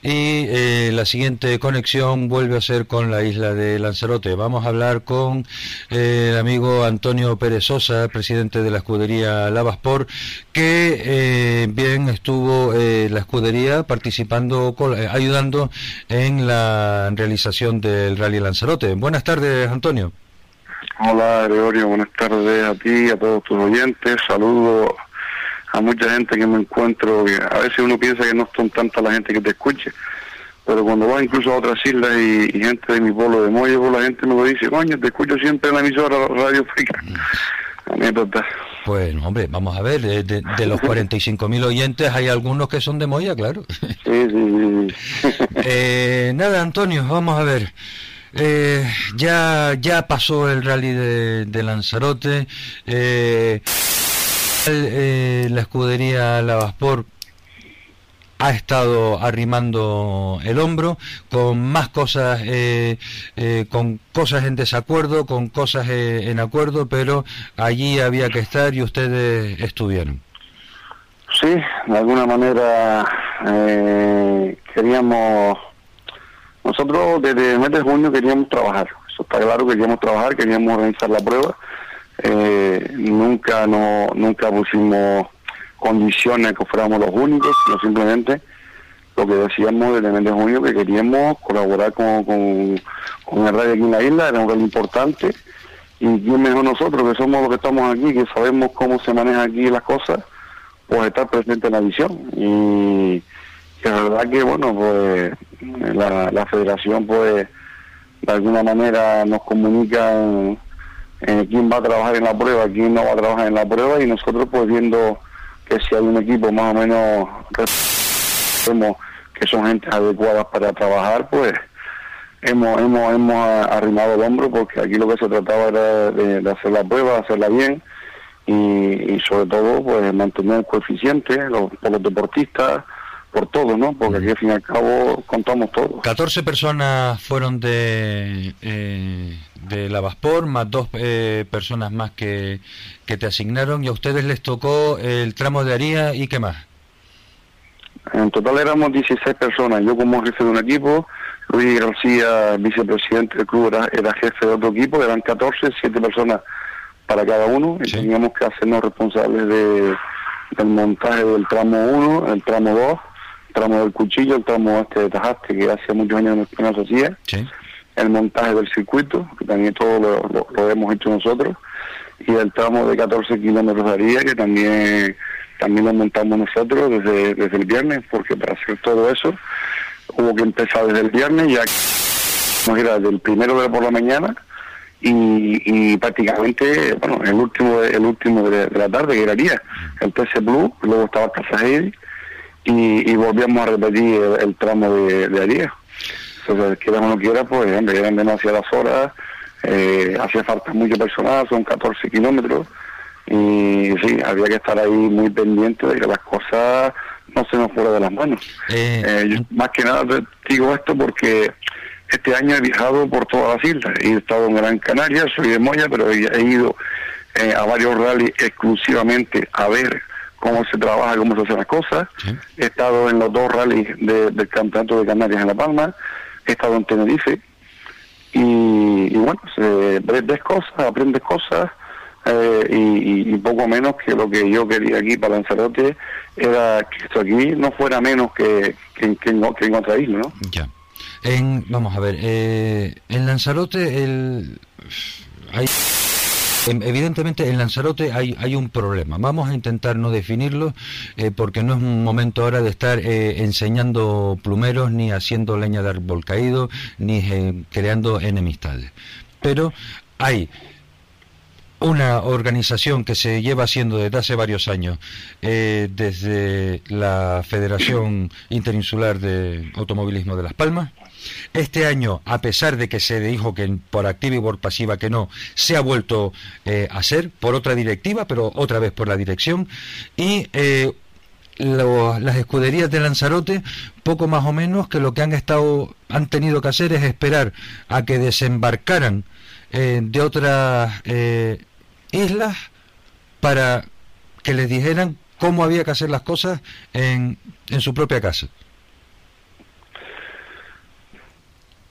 Y eh, la siguiente conexión vuelve a ser con la isla de Lanzarote. Vamos a hablar con eh, el amigo Antonio Pérez Sosa, presidente de la escudería Lavasport, que eh, bien estuvo la escudería participando, ayudando en la realización del Rally Lanzarote. Buenas tardes, Antonio. Hola Gregorio, buenas tardes a ti, a todos tus oyentes. Saludos a mucha gente que me encuentro. que a veces uno piensa que no son tanta la gente que te escuche, pero cuando vas incluso a otras islas y, y gente de mi pueblo de Molle, pues la gente me lo dice, coño, te escucho siempre en la emisora Radio Frica. Anécdota. Bueno, hombre, vamos a ver, de, de- de los 45.000 oyentes hay algunos que son de Moya, claro. Sí, sí, sí. Eh, nada, Antonio, vamos a ver. Eh, ya, ya pasó el rally de, de Lanzarote. eh, eh, la escudería Lavasport ha estado arrimando el hombro con más cosas, eh, eh, con cosas en desacuerdo, con cosas eh, en acuerdo, pero allí había que estar y ustedes estuvieron. Sí, de alguna manera queríamos, nosotros desde el mes de junio queríamos trabajar, eso está claro, queríamos trabajar, queríamos organizar la prueba, eh, nunca no, nunca pusimos condiciones que fuéramos los únicos, sino simplemente lo que decíamos desde el mes de junio que queríamos colaborar con, con, el radio aquí en la isla, era un rally importante, y quién mejor nosotros que somos los que estamos aquí, que sabemos cómo se manejan aquí las cosas, pues estar presente en la visión. Y que la verdad que bueno pues la, la federación pues de alguna manera nos comunica en quién va a trabajar en la prueba quién no va a trabajar en la prueba y nosotros pues viendo que si hay un equipo más o menos que son gente adecuadas para trabajar pues hemos hemos hemos arrimado el hombro porque aquí lo que se trataba era de, hacer la prueba hacerla bien y, sobre todo pues mantener el coeficiente los, los deportistas por todo no porque aquí al fin y al cabo contamos todo 14 personas fueron de, eh, de Lavasport, más dos eh, personas más que, que te asignaron. Y a ustedes les tocó el tramo de Aría y qué más. En total éramos 16 personas, yo como jefe de un equipo, Luis García, vicepresidente del club, era, era jefe de otro equipo, eran 14, 7 personas para cada uno, y teníamos que hacernos responsables de, del montaje del tramo 1, el tramo 2, el tramo del cuchillo, el tramo este de Tajaste, que hace muchos años que no se hacía, el montaje del circuito, que también todo lo, lo- lo hemos hecho nosotros, y el tramo de 14 kilómetros de Aría, que también también lo montamos nosotros desde, desde el viernes, porque para hacer todo eso hubo que empezar desde el viernes, ya que no era del primero de por la mañana y, y prácticamente, bueno, el último de- el último de, de la tarde, que era el TC Blue, luego estaba Casa Heidi, y, y volvíamos a repetir el, el tramo de, de Aría. Entonces, quiera o no quiera, pues hombre, eran demasiadas horas, eh, hacía falta mucho personal, son 14 kilómetros, y sí, había que estar ahí muy pendiente de que las cosas no se nos fueran de las manos. Eh, yo más que nada te digo esto porque este año he viajado por todas las islas. He estado en Gran Canaria, soy de Moya, pero he, he ido eh, a varios rallies exclusivamente a ver cómo se trabaja, cómo se hacen las cosas. He estado en los dos rallies de- del Campeonato de Canarias en La Palma. He estado en Tenerife. Y, y bueno, se- ves, cosas, aprendes cosas. eh, y, poco menos que lo que yo quería aquí para Lanzarote era que esto aquí no fuera menos que, que, en- que en, que en otra isla, ¿no? Ya. En, vamos a ver, eh, en Lanzarote el, hay, evidentemente en Lanzarote hay, hay un problema. Vamos a intentar no definirlo eh, porque no es un momento ahora de estar eh, enseñando plumeros ni haciendo leña de árbol caído ni eh, creando enemistades. Pero hay una organización que se lleva haciendo desde hace varios años, desde la Federación Interinsular de Automovilismo de Las Palmas. Este año, a pesar de que se dijo que por activa y por pasiva que no, se ha vuelto eh, a hacer por otra directiva, pero otra vez por la dirección. Y eh, las escuderías de Lanzarote, poco más o menos que lo que han estado, han tenido que hacer es esperar a que desembarcaran eh, de otras islas para que les dijeran cómo había que hacer las cosas en su propia casa.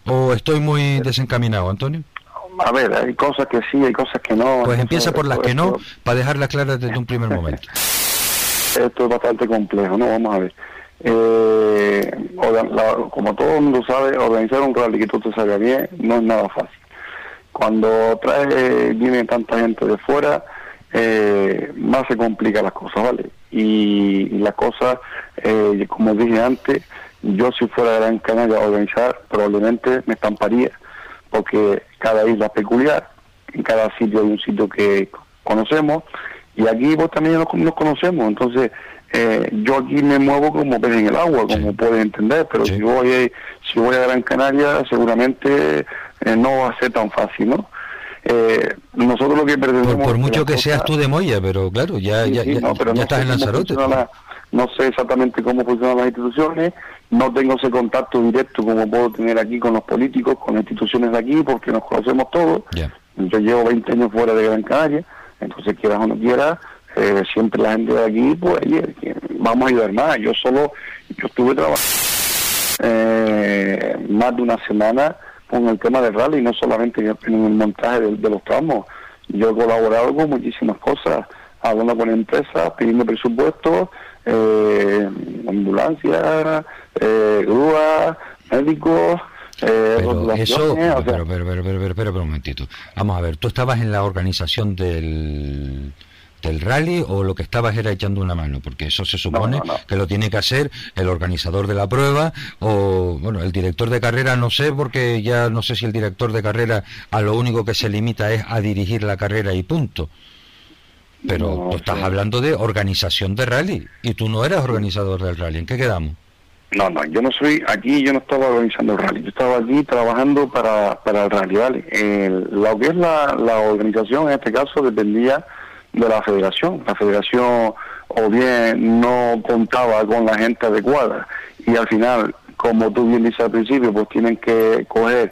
¿O estoy muy desencaminado, Antonio? A ver, hay cosas que sí, hay cosas que no. Pues empieza por las que no, para dejarlas claras desde un primer momento. Esto es bastante complejo, ¿no? Vamos a ver. Eh, la- como todo el mundo sabe, organizar un rally que tú te salga bien no es nada fácil. Cuando trae, eh, viene tanta gente de fuera, eh, más se complican las cosas, ¿vale? Y, y las cosas, eh, como dije antes, yo si fuera Gran Canaria a organizar, probablemente me estamparía, porque cada isla es peculiar, en cada sitio hay un sitio que conocemos, y aquí vos también nos, nos conocemos, entonces eh, yo aquí me muevo como pez en el agua, como puedes entender, pero si voy si voy a Gran Canaria seguramente eh, no va a ser tan fácil, ¿no? Eh, nosotros lo que pretendemos... Por, por mucho que seas tú de Moya, pero claro, ya, Sí, ya, sí, ya, no, pero ya no estás en Lanzarote. la- no sé exactamente cómo funcionan las instituciones, no tengo ese contacto directo como puedo tener aquí con los políticos, con las instituciones de aquí, porque nos conocemos todos. Yo llevo 20 años fuera de Gran Canaria, entonces quieras o no quieras, eh, siempre la gente de aquí, pues que vamos a ayudar más. Yo solo, yo estuve trabajando eh, más de una semana con el tema del rally, no solamente en el, en el montaje de, de los tramos. Yo he colaborado con muchísimas cosas, hablando con empresas, pidiendo presupuestos, eh, ambulancias, eh, grúas, médicos, eh, Pero eso, o sea, pero, pero, pero, pero, pero, pero, pero un momentito. Vamos a ver, ¿tú estabas en la organización del, del rally o lo que estabas era echando una mano? Porque eso se supone no, no. que lo tiene que hacer el organizador de la prueba o, bueno, el director de carrera, no sé, porque ya no sé si el director de carrera a lo único que se limita es a dirigir la carrera y punto. Pero No, tú estás sí. hablando de organización de rally y tú no eras organizador del rally. ¿En qué quedamos? No, no, yo no soy, aquí yo no estaba organizando el rally, yo estaba aquí trabajando para, para el rally, ¿vale? El- lo que es la, la organización en este caso dependía de la federación. La federación o bien no contaba con la gente adecuada y al final, como tú bien dices al principio, pues tienen que coger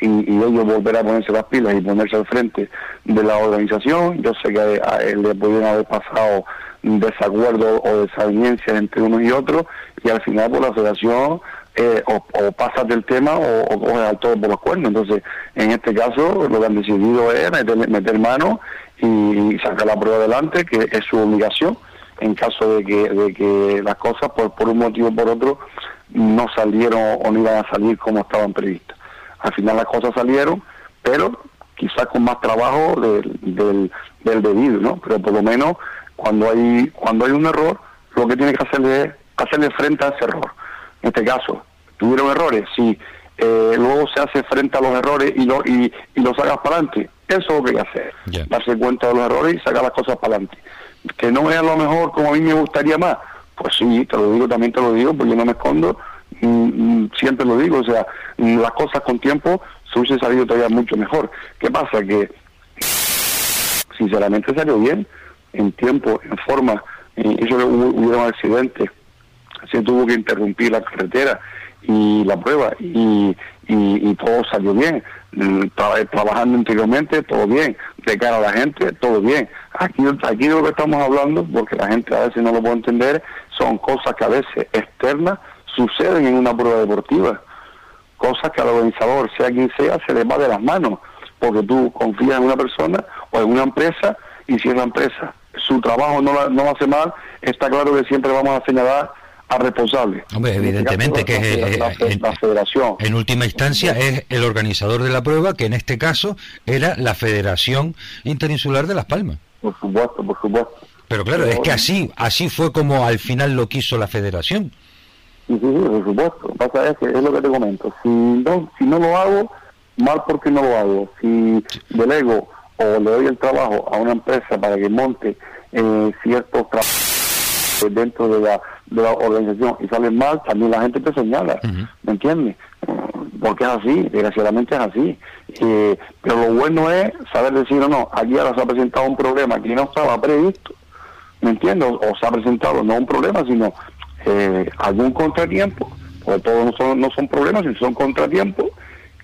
y, ellos volver a ponerse las pilas y ponerse al frente de la organización. Yo sé que a, a él le pudieron haber pasado desacuerdos o desavenencias entre unos y otros y al final por la federación eh, o, o pasas del tema o, o coges al todo por los cuernos. Entonces, en este caso, lo que han decidido es meter, meter mano y, sacar la prueba adelante, que es su obligación en caso de que, de que las cosas, por, por un motivo o por otro, no salieron o no iban a salir como estaban previstas. Al final las cosas salieron, pero quizás con más trabajo del, del, del debido, ¿no? Pero por lo menos cuando hay cuando hay un error, lo que tiene que hacerle es hacerle frente a ese error. En este caso, tuvieron errores, sí, eh, luego se hace frente a los errores y, lo, y, y los sacas para adelante. Eso es lo que hay que hacer, darse cuenta de los errores y sacar las cosas para adelante. Que no es a lo mejor como a mí me gustaría más, pues sí, te lo digo, también te lo digo, porque yo no me escondo, siempre lo digo, o sea, mm, las cosas con tiempo se hubiese salido todavía mucho mejor. ¿Qué pasa? Que sinceramente salió bien, en tiempo, en forma, eh, eso que hubo, hubieron accidentes, se tuvo que interrumpir la carretera y la prueba y, y, todo salió bien. Mm, tra- trabajando anteriormente, todo bien. De cara a la gente, todo bien. Aquí, aquí de lo que estamos hablando, porque la gente a veces no lo puede entender, son cosas que a veces externas suceden en una prueba deportiva. Cosas que al organizador, sea quien sea, se le va de las manos. Porque tú confías en una persona o en una empresa y si esa empresa su trabajo no, la- no lo hace mal, está claro que siempre vamos a señalar al responsable. Hombre, este evidentemente caso, que es, la- eh, la, eh, en, la federación. en última instancia es el organizador de la prueba, que en este caso era la Federación Interinsular de Las Palmas. Por supuesto, por supuesto. Pero claro, es que así, así fue como al final lo quiso la Federación. Sí, sí, sí, por supuesto. Pasa es que es lo que te comento. Si no, si no lo hago, mal porque no lo hago. Si delego o le doy el trabajo a una empresa para que monte eh, ciertos trabajos dentro de la, de la organización y salen mal, también la gente te señala. ¿Me entiendes? Porque es así, desgraciadamente es así. Eh, pero lo bueno es saber decir, no, no, aquí ahora se ha presentado un problema que no estaba previsto. ¿me entiendes? O, o se ha presentado no un problema, sino eh, algún contratiempo, porque todos no son, no son problemas, sino son contratiempos,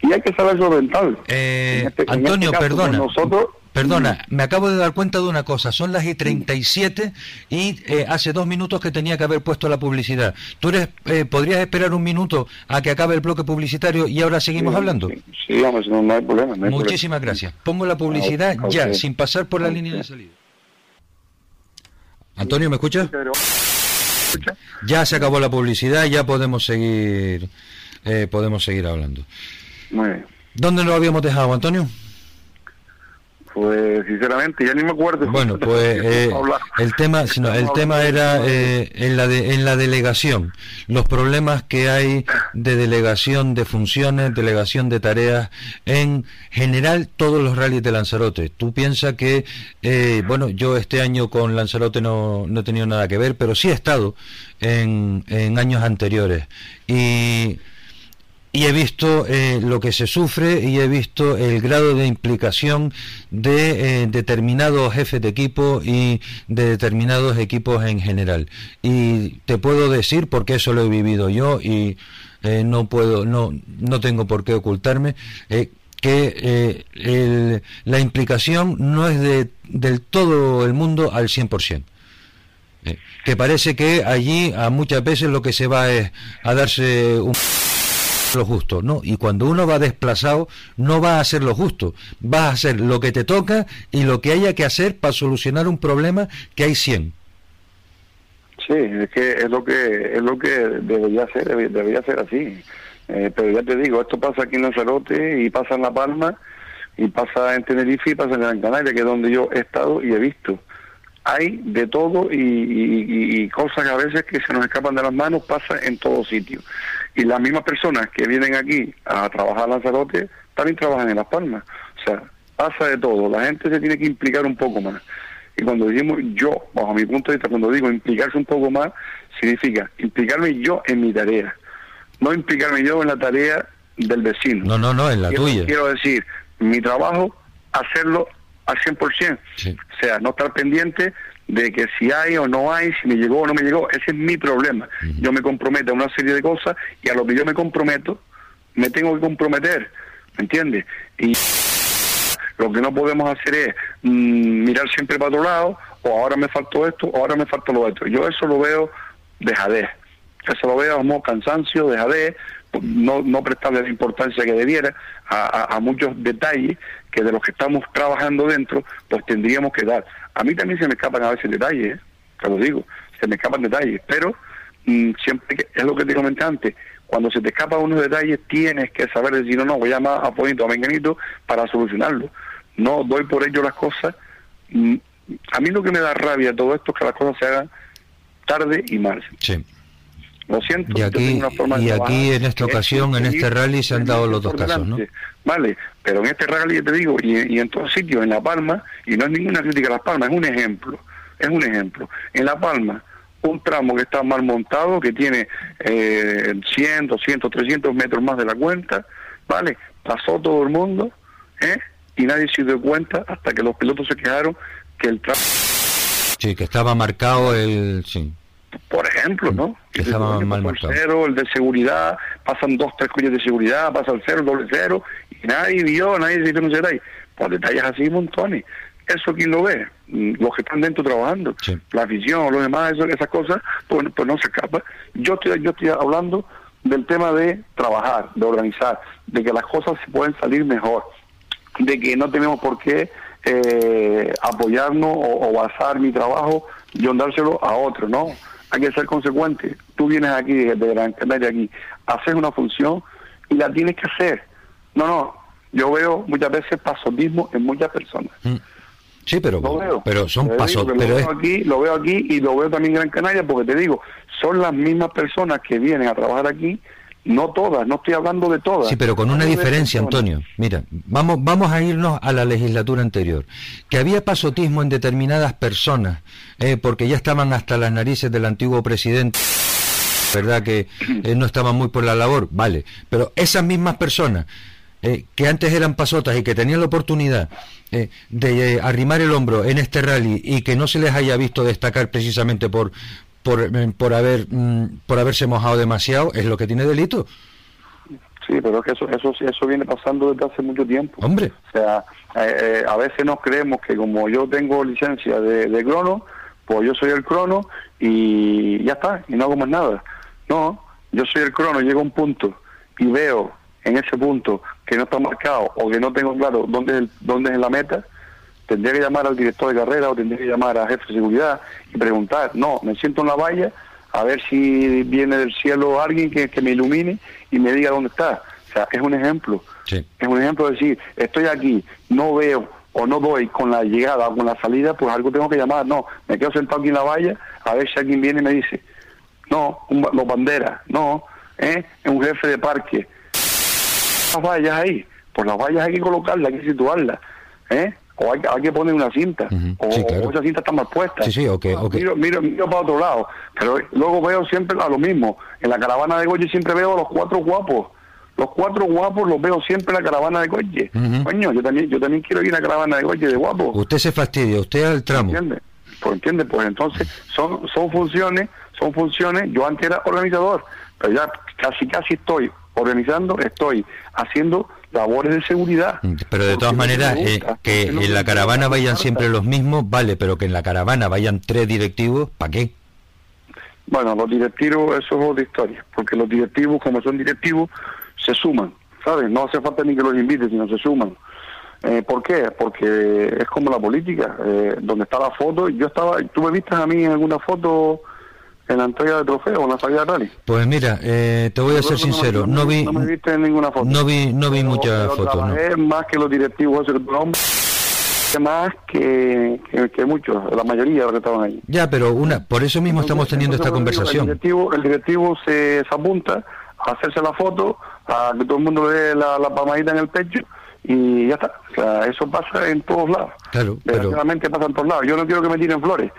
y hay que saber solventarlo. Eh, este- Antonio, este caso, perdona. pues, Nosotros, Perdona, me acabo de dar cuenta de una cosa. Son las y 37 y eh, hace dos minutos que tenía que haber puesto la publicidad. ¿Tú eres, eh, podrías esperar un minuto a que acabe el bloque publicitario y ahora seguimos hablando? Sí, vamos, no, no hay problema. no hay Muchísimas gracias. Pongo la publicidad A- a ya, sin pasar por la línea de salida. Antonio, ¿me escuchas? Ya se acabó la publicidad, ya podemos seguir, eh, podemos seguir hablando. Muy bien. ¿Dónde lo habíamos dejado, Antonio? Pues sinceramente ya ni me acuerdo. Bueno, pues eh, el tema, sino, el tema era eh, en la de, en la delegación, los problemas que hay de delegación de funciones, delegación de tareas en general todos los rallies de Lanzarote. Tú piensas que, eh, bueno, yo este año con Lanzarote no, no he tenido nada que ver, pero sí he estado en, en años anteriores y y he visto eh, lo que se sufre y he visto el grado de implicación de eh, determinados jefes de equipo y de determinados equipos en general. Y te puedo decir, porque eso lo he vivido yo y eh, no puedo, no, no tengo por qué ocultarme, que la implicación no es de, del todo el mundo al 100%. Eh, que parece que allí a muchas veces lo que se va es a darse un lo justo, ¿no? Y cuando uno va desplazado, no va a hacer lo justo, va a hacer lo que te toca y lo que haya que hacer para solucionar un problema que hay 100. Sí, es que es lo que es lo que debería ser, debe- debería ser así. Eh, pero ya te digo, esto pasa aquí en Lanzarote y pasa en La Palma y pasa en Tenerife y pasa en Gran Canaria, que es donde yo he estado y he visto. Hay de todo y- y cosas que a veces que se nos escapan de las manos pasa en todo sitio. Y las mismas personas que vienen aquí a trabajar en Lanzarote también trabajan en Las Palmas. O sea, pasa de todo. La gente se tiene que implicar un poco más. Y cuando decimos yo, bajo mi punto de vista, cuando digo implicarse un poco más, significa implicarme yo en mi tarea, no implicarme yo en la tarea del vecino. No, no, no, en la Quiero- tuya. Quiero decir, mi trabajo, hacerlo al 100%. O sea, no estar pendiente de que si hay o no hay, si me llegó o no me llegó, ese es mi problema. Yo me comprometo a una serie de cosas y a lo que yo me comprometo, me tengo que comprometer, ¿me entiendes? Y lo que no podemos hacer es mm, mirar siempre para otro lado, o ahora me faltó esto, o ahora me falta lo otro. Yo eso lo veo dejadez. Eso lo veo como cansancio, dejadez, no, no prestarle la importancia que debiera a, a- a muchos detalles que de los que estamos trabajando dentro, pues tendríamos que dar. A mí también se me escapan a veces detalles, ¿eh? te lo digo, se me escapan detalles, pero mm, siempre que, es lo que te comenté antes, cuando se te escapan unos detalles tienes que saber decir, no, no, voy a llamar a Pointo, a Menganito para solucionarlo. No doy por ello las cosas. Mm, A mí lo que me da rabia todo esto es que las cosas se hagan tarde y mal. Sí. Lo siento. Y yo aquí, una forma y aquí en esta es ocasión, en este rally, se han dado los dos casos, ¿no? Vale, pero en este rally te digo, y, y en todos sitios, en La Palma, y no es ninguna crítica a Las Palmas, es un ejemplo, es un ejemplo. En La Palma, un tramo que está mal montado, que tiene eh, 100, 200, 300 metros más de la cuenta, ¿vale? Pasó todo el mundo, ¿eh? Y nadie se dio cuenta hasta que los pilotos se quejaron que el tramo, Sí, que estaba marcado el... Sí. Por ejemplo, ¿no? Que marcado. el cero, el de seguridad, pasan dos, tres coches de seguridad, pasa el cero, el doble cero, y nadie vio, nadie se hizo no sé qué. Por detalles así, montones. ¿Eso quién lo ve? Mm, Los que están dentro trabajando. La afición, los demás, eso, esas cosas, pues, pues no se escapa. Yo estoy, yo estoy hablando del tema de trabajar, de organizar, de que las cosas se pueden salir mejor, de que no tenemos por qué eh, apoyarnos o, o basar mi trabajo y dárselo a otro, ¿no? Hay que ser consecuente. Tú vienes aquí, desde Gran Canaria aquí, haces una función y la tienes que hacer. No, no, yo veo muchas veces pasotismo en muchas personas. Sí, pero, Lo veo. pero son pasos... Pero lo, es, aquí, lo veo aquí y lo veo también en Gran Canaria porque te digo, son las mismas personas que vienen a trabajar aquí, no todas, no estoy hablando de todas. Sí, pero con una diferencia. Antonio. Mira, vamos, vamos a irnos a la legislatura anterior. Que había pasotismo en determinadas personas, eh, porque ya estaban hasta las narices del antiguo presidente, ¿verdad? Que eh, no estaban muy por la labor, vale. Pero esas mismas personas eh, que antes eran pasotas y que tenían la oportunidad eh, de eh, arrimar el hombro en este rally y que no se les haya visto destacar precisamente por por, eh, por haber mm, por haberse mojado demasiado es lo que tiene delito Sí, pero es que eso, eso, eso viene pasando desde hace mucho tiempo. Hombre. O sea, eh, eh, a veces nos creemos que como yo tengo licencia de, de crono, pues yo soy el crono y ya está, y no hago más nada. No, yo soy el crono, llego a un punto y veo en ese punto que no está marcado o que no tengo claro dónde es, el- dónde es la meta, tendría que llamar al director de carrera o tendría que llamar a jefe de seguridad y preguntar, no, me siento en la valla a ver si viene del cielo alguien que, que me ilumine y me diga dónde está. O sea, es un ejemplo. Sí. Es un ejemplo de decir, estoy aquí, no veo o no doy con la llegada o con la salida, pues algo tengo que llamar. No, me quedo sentado aquí en la valla a ver si alguien viene y me dice, no, un, los banderas, no, ¿eh? es un jefe de parque. Las vallas ahí, pues las vallas hay que colocarlas, hay que situarlas, ¿eh? O hay, hay que poner una cinta, o, sí, claro. o esa cinta está mal puesta. Sí, sí, ok, ok. Miro, miro, miro para otro lado, pero luego veo siempre a lo mismo. En la caravana de Goye siempre veo a los cuatro guapos. Los cuatro guapos los veo siempre en la caravana de Goye. Coño, yo también, yo también quiero ir a la caravana de Goye de guapos. Usted se fastidia, usted al tramo. ¿Entiende? Pues entiende, pues entonces son son funciones, son funciones. Yo antes era organizador, pero ya casi casi estoy organizando, estoy haciendo labores de seguridad. Pero de todas maneras, eh, que en la caravana vayan siempre los mismos, vale, pero que en la caravana vayan tres directivos, ¿para qué? Bueno, los directivos, eso es otra historia, porque los directivos, como son directivos, se suman, ¿sabes? No hace falta ni que los invite, sino se suman. Eh, ¿Por qué? Porque es como la política, eh, donde está la foto. Yo estaba, ¿tú me viste a mí en alguna foto en la entrega de trofeo o en la salida de rally? Pues mira, eh, te voy a ser sincero, no vi, No me viste en ninguna foto. no vi, no vi muchas Pero fotos, ¿no? más que los directivos, nombre, más que, que, que muchos, la mayoría de los que estaban ahí. Ya, pero una, por eso mismo estamos teniendo esta Entonces, El conversación. directivo, el directivo se, se apunta a hacerse la foto, a que todo el mundo le dé la, la palmadita en el pecho y ya está. O sea, eso pasa en todos lados. Claro, pero pasa en todos lados. Yo no quiero que me tiren flores.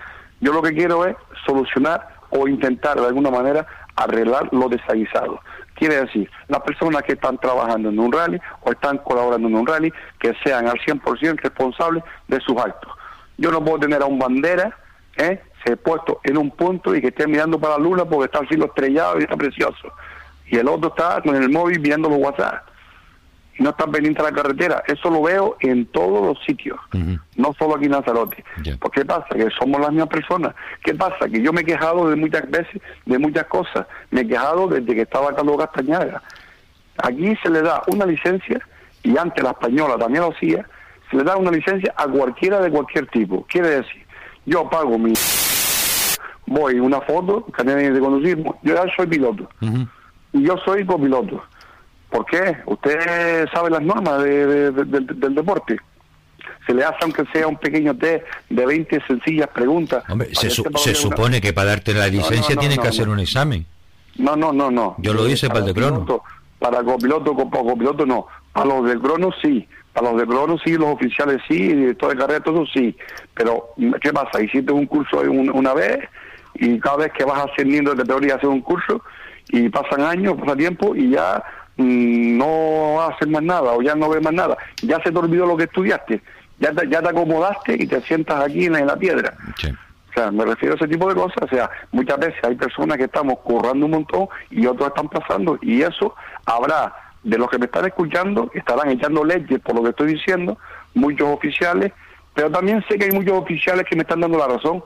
Yo lo que quiero es solucionar o intentar de alguna manera arreglar lo desaguisado. Quiere decir, las personas que están trabajando en un rally o están colaborando en un rally, que sean al 100% responsables de sus actos. Yo no puedo tener a un bandera, ¿eh? se puesto en un punto y que esté mirando para la luna porque está el cielo estrellado y está precioso. Y el otro está con el móvil mirando los WhatsApp no está pendiente de la carretera. Eso lo veo en todos los sitios, no solo aquí en Lanzarote. ¿Por qué pasa? Que somos las mismas personas. ¿Qué pasa? Que yo me he quejado de muchas veces, de muchas cosas. Me he quejado desde que estaba Carlos Castañaga. Aquí se le da una licencia, y antes la española también lo hacía, se le da una licencia a cualquiera de cualquier tipo. Quiere decir, yo pago mi... Voy una foto, carnet de conducir, yo ya soy piloto. Y yo soy copiloto. ¿Por qué? Usted sabe las normas de- de- de- del- del deporte. Se le hace aunque sea un pequeño test de 20 sencillas preguntas. Hombre, se, su- una- supone que para darte la licencia no, tienes no, que hacer un examen. No, no, no, no. Yo lo hice para el de crono. piloto, Para copiloto, co- para copiloto no. Para los de crono sí. Para los de crono sí, los oficiales sí, y director de carrera, todo eso sí. Pero, ¿qué pasa? Hiciste un curso un- una vez y cada vez que vas ascendiendo de categoría haces un curso y pasan años, pasa tiempo y ya no haces más nada o ya no ves más nada. Ya se te olvidó lo que estudiaste. Ya te, ya te acomodaste y te sientas aquí en la, en la piedra. O sea, me refiero a ese tipo de cosas. O sea, muchas veces hay personas que estamos currando un montón y otros están pasando. Y eso habrá, de los que me están escuchando, estarán echando leche por lo que estoy diciendo, muchos oficiales, pero también sé que hay muchos oficiales que me están dando la razón.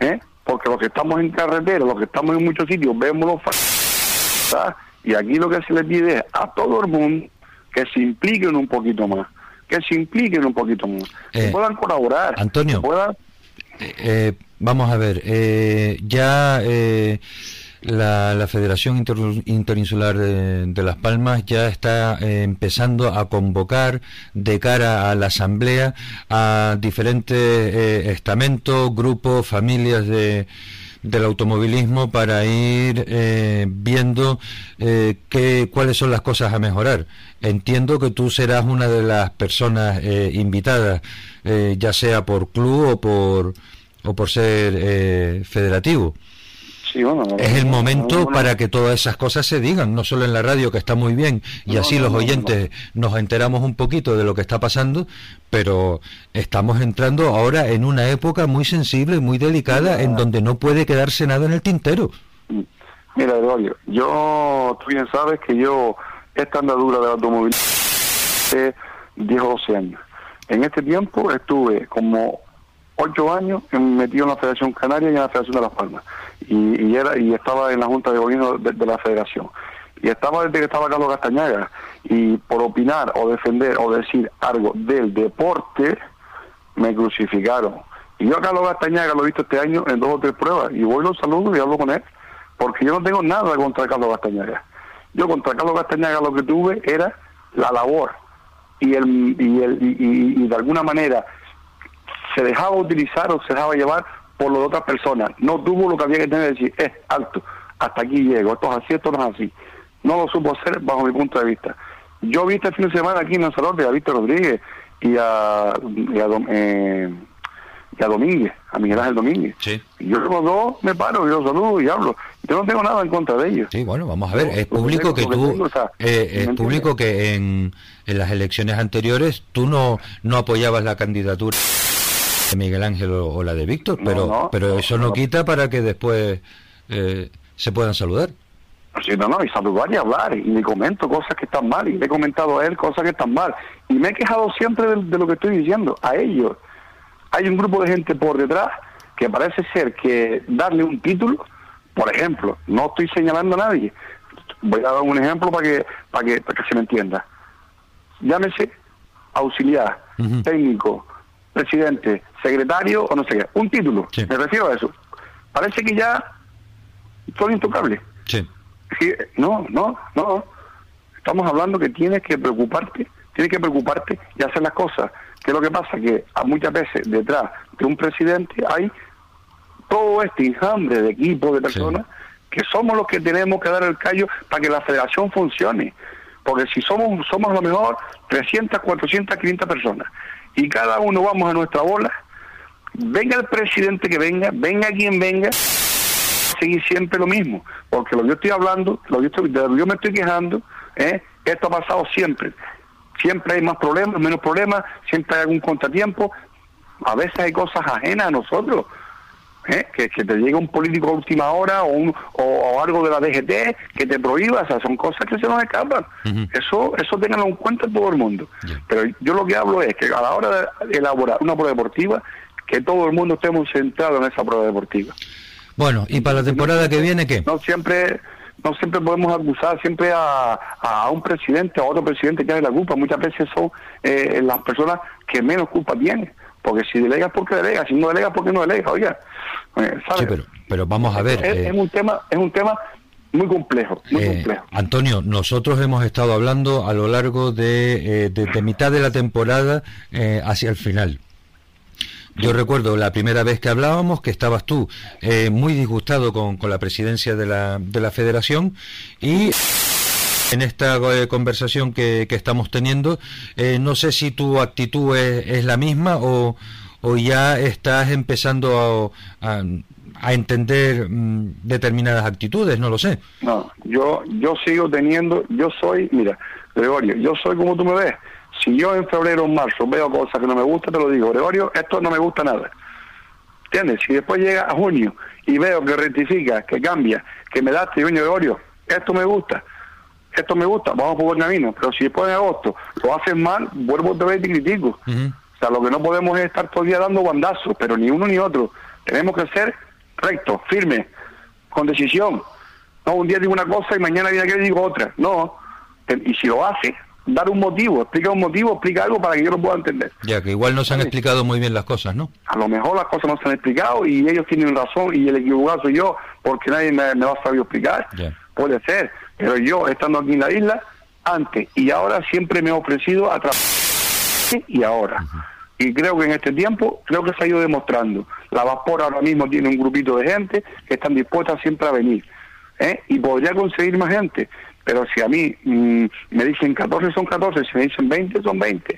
¿eh? Porque los que estamos en carretera, los que estamos en muchos sitios, vemos los Y aquí lo que se le pide es a todo el mundo que se impliquen un poquito más. Que se impliquen un poquito más. que Eh, puedan colaborar. Antonio. que puedan Eh, vamos a ver, eh, ya eh, la, la Federación Inter- Interinsular de, de Las Palmas ya está eh, empezando a convocar de cara a la Asamblea a diferentes eh, estamentos, grupos, familias de del automovilismo para ir eh, viendo eh, qué, cuáles son las cosas a mejorar. Entiendo que tú serás una de las personas eh, invitadas, eh, ya sea por club o por o por ser eh, federativo. Sí, bueno, no, Es el momento no, no, para que todas esas cosas se digan, no solo en la radio, que está muy bien, y así los oyentes nos enteramos un poquito de lo que está pasando, pero estamos entrando ahora en una época muy sensible, muy delicada, en donde no puede quedarse nada en el tintero. Mira, Gregorio, yo, tú bien sabes que yo esta andadura del automovilismo hace 10 o 12 años. En este tiempo estuve como 8 años metido en la Federación Canaria y en la Federación de Las Palmas. Y, y era y estaba en la Junta de Gobierno de, la Federación. Y estaba desde que estaba Carlos Castañaga. Y por opinar o defender o decir algo del deporte, me crucificaron. Y yo a Carlos Castañaga lo he visto este año en dos o tres pruebas. Y voy, lo saludo y hablo con él. Porque yo no tengo nada contra Carlos Castañaga. Yo contra Carlos Castañaga lo que tuve era la labor. Y, el, y, el, y- y de alguna manera se dejaba utilizar o se dejaba llevar por lo de otras personas. No tuvo lo que había que tener que decir, es alto, hasta aquí llego, esto es así, esto no es así. No lo supo hacer bajo mi punto de vista. Yo vi este fin de semana aquí en Lanzarote a Víctor Rodríguez y a, y a, eh, y a Domínguez, a Miguel Ángel Domínguez. Y yo los dos me paro, yo los saludo y hablo. Yo no tengo nada en contra de ellos. Sí, bueno, vamos a ver, es público que tú, tengo, o sea, eh, es ¿me público que en, en las elecciones anteriores tú no, no apoyabas la candidatura de Miguel Ángel o, o la de Víctor, pero, no, pero eso no, quita para que después eh, se puedan saludar. Sí, no, no, y saludar y hablar, y le comento cosas que están mal, y le he comentado a él cosas que están mal, y me he quejado siempre de, de lo que estoy diciendo, a ellos. Hay un grupo de gente por detrás que parece ser que darle un título, por ejemplo, no estoy señalando a nadie, voy a dar un ejemplo para que, para que, para que se me entienda. Llámese auxiliar, técnico, presidente, secretario o no sé qué, un título, me refiero a eso. Parece que ya son intocables. Sí. Sí, no, no, no. Estamos hablando que tienes que preocuparte, tienes que preocuparte y hacer las cosas. ¿Qué es lo que pasa? Que a muchas veces detrás de un presidente hay todo este enjambre de equipos, de personas, que somos los que tenemos que dar el callo para que la federación funcione. Porque si somos, somos a lo mejor 300, 400, 500 personas y cada uno vamos a nuestra bola, venga el presidente que venga, venga quien venga, seguir siempre lo mismo, porque lo que yo estoy hablando, lo que yo, estoy- de lo que yo me estoy quejando, ¿eh? esto ha pasado siempre. Siempre hay más problemas, menos problemas, siempre hay algún contratiempo, a veces hay cosas ajenas a nosotros. ¿Eh? Que, que te llegue un político a última hora o, un, o, o algo de la DGT que te prohíba, o sea, son cosas que se nos escapan. Eso eso ténganlo en cuenta todo el mundo. Pero yo lo que hablo es que a la hora de elaborar una prueba deportiva, que todo el mundo estemos centrados en esa prueba deportiva. Bueno, y para la temporada que viene, ¿qué? No siempre no siempre podemos acusar siempre a, a un presidente o a otro presidente que hace la culpa. Muchas veces son eh, las personas que menos culpa tienen. Porque si delegas, ¿por qué delegas? Si no delegas, ¿por qué no delegas? Oiga, eh, ¿sabes? Sí, pero, pero vamos a ver. es, eh, es un tema es un tema muy complejo, muy Eh, complejo. Antonio, nosotros hemos estado hablando a lo largo de, eh, de- de mitad de la temporada eh, hacia el final. Yo recuerdo la primera vez que hablábamos que estabas tú eh, muy disgustado con, con la presidencia de la, de la federación y en esta eh, conversación que, que estamos teniendo, eh, no sé si tu actitud es, es la misma o, o ya estás empezando a, entender mm, determinadas actitudes, no lo sé. No, yo yo sigo teniendo, yo soy, mira, Gregorio, yo soy como tú me ves. Si yo en febrero o marzo veo cosas que no me gustan, te lo digo, Gregorio, esto no me gusta nada. ¿Entiendes? Si después llega a junio y veo que rectifica, que cambia, que me da este Gregorio, esto me gusta, esto me gusta, vamos por buen camino. Pero si después en agosto lo hacen mal, vuelvo otra vez y critico. O sea, lo que no podemos es estar todo el día dando bandazos, pero ni uno ni otro. Tenemos que ser rectos, firmes, con decisión. No, un día digo una cosa y mañana viene aquel y digo otra. No. Y si lo hace, dar un motivo, explica un motivo, explica algo para que yo lo pueda entender. Ya que igual no se han explicado muy bien las cosas, ¿no? A lo mejor las cosas no se han explicado y ellos tienen razón y el equivocado soy yo porque nadie me, me va a saber explicar. Ya. Puede ser, pero yo estando aquí en la isla, antes y ahora siempre me he ofrecido a trabajar y ahora. Y creo que en este tiempo, creo que se ha ido demostrando. La Vapor ahora mismo tiene un grupito de gente que están dispuestas siempre a venir. ¿eh? Y podría conseguir más gente. Pero si a mí mm, me dicen 14 son 14, si me dicen 20 son 20.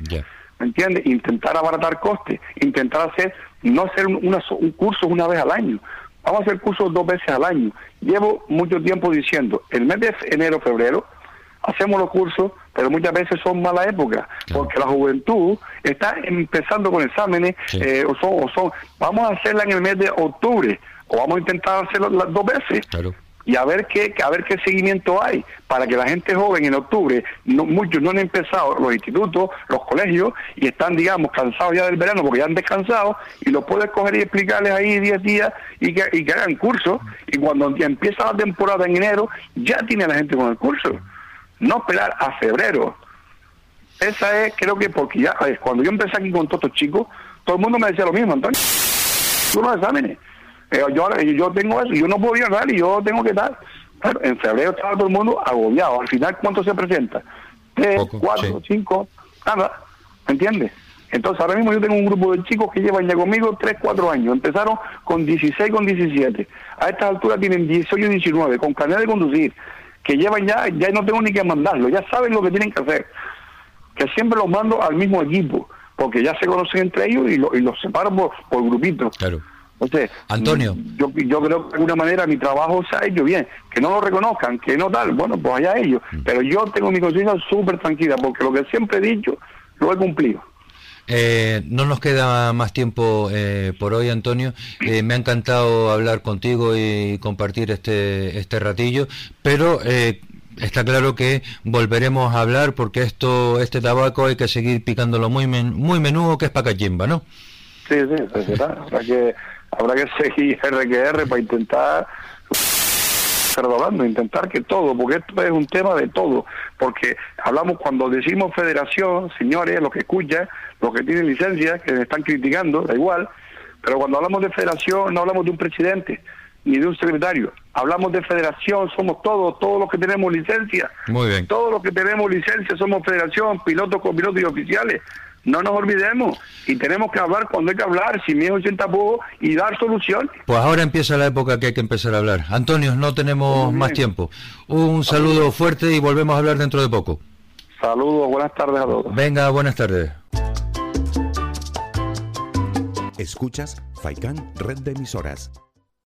¿Me entiendes? Intentar abaratar costes, intentar hacer, no hacer un, una un curso una vez al año. Vamos a hacer cursos dos veces al año. Llevo mucho tiempo diciendo, el mes de enero, febrero, hacemos los cursos, pero muchas veces son mala época, porque la juventud está empezando con exámenes, eh, o, son, o son, vamos a hacerla en el mes de octubre, o vamos a intentar hacerlo las dos veces. Y a ver qué a ver qué seguimiento hay para que la gente joven en octubre no, muchos no han empezado los institutos los colegios y están digamos cansados ya del verano porque ya han descansado y los puedes coger y explicarles ahí 10 días y que, y que hagan curso. Y cuando empieza la temporada en enero ya tiene la gente con el curso. No esperar a febrero. Esa es creo que porque ya cuando yo empecé aquí con todos estos chicos todo el mundo me decía lo mismo Antonio. Tú los exámenes eh, yo, yo tengo eso, yo no puedo ir a y yo tengo que. Claro, en febrero estaba todo el mundo agobiado. Al final, ¿cuánto se presenta? Tres, cuatro, cinco, nada. ¿Me entiendes? Entonces, ahora mismo yo tengo un grupo de chicos que llevan ya conmigo 3, 4 años. Empezaron con 16, con 17. A estas alturas tienen 18 y 19, con carnet de conducir. Que llevan ya, ya no tengo ni que mandarlo, ya saben lo que tienen que hacer. Que siempre los mando al mismo equipo, porque ya se conocen entre ellos y, lo, y los separo por, por grupitos. Claro. Entonces, Antonio. Yo, yo creo que de alguna manera mi trabajo se ha hecho bien. Que no lo reconozcan, que no tal, bueno, pues allá ellos. Pero yo tengo mi conciencia súper tranquila, porque lo que siempre he dicho, lo he cumplido. Eh, no nos queda más tiempo eh, por hoy, Antonio. Eh, me ha encantado hablar contigo y compartir este, este ratillo, pero eh, está claro que volveremos a hablar porque esto, este tabaco hay que seguir picándolo muy, men- muy menudo, que es para cachimba, ¿no? Sí, sí, pues será. Habrá que, habrá que seguir RQR para intentar intentar que todo, porque esto es un tema de todo, porque hablamos cuando decimos federación, señores, los que escuchan, los que tienen licencia, que me están criticando, da igual, pero cuando hablamos de federación no hablamos de un presidente ni de un secretario, hablamos de federación, somos todos, todos los que tenemos licencia, Muy bien. todos los que tenemos licencia somos federación, pilotos, copilotos y oficiales. No nos olvidemos y tenemos que hablar cuando hay que hablar, sin miedo y sin tapujos y dar solución. Pues ahora empieza la época que hay que empezar a hablar. Antonio, no tenemos más tiempo. Un saludo fuerte y volvemos a hablar dentro de poco. Saludos, buenas tardes a todos. Venga, buenas tardes. Escuchas Faikán Red de Emisoras.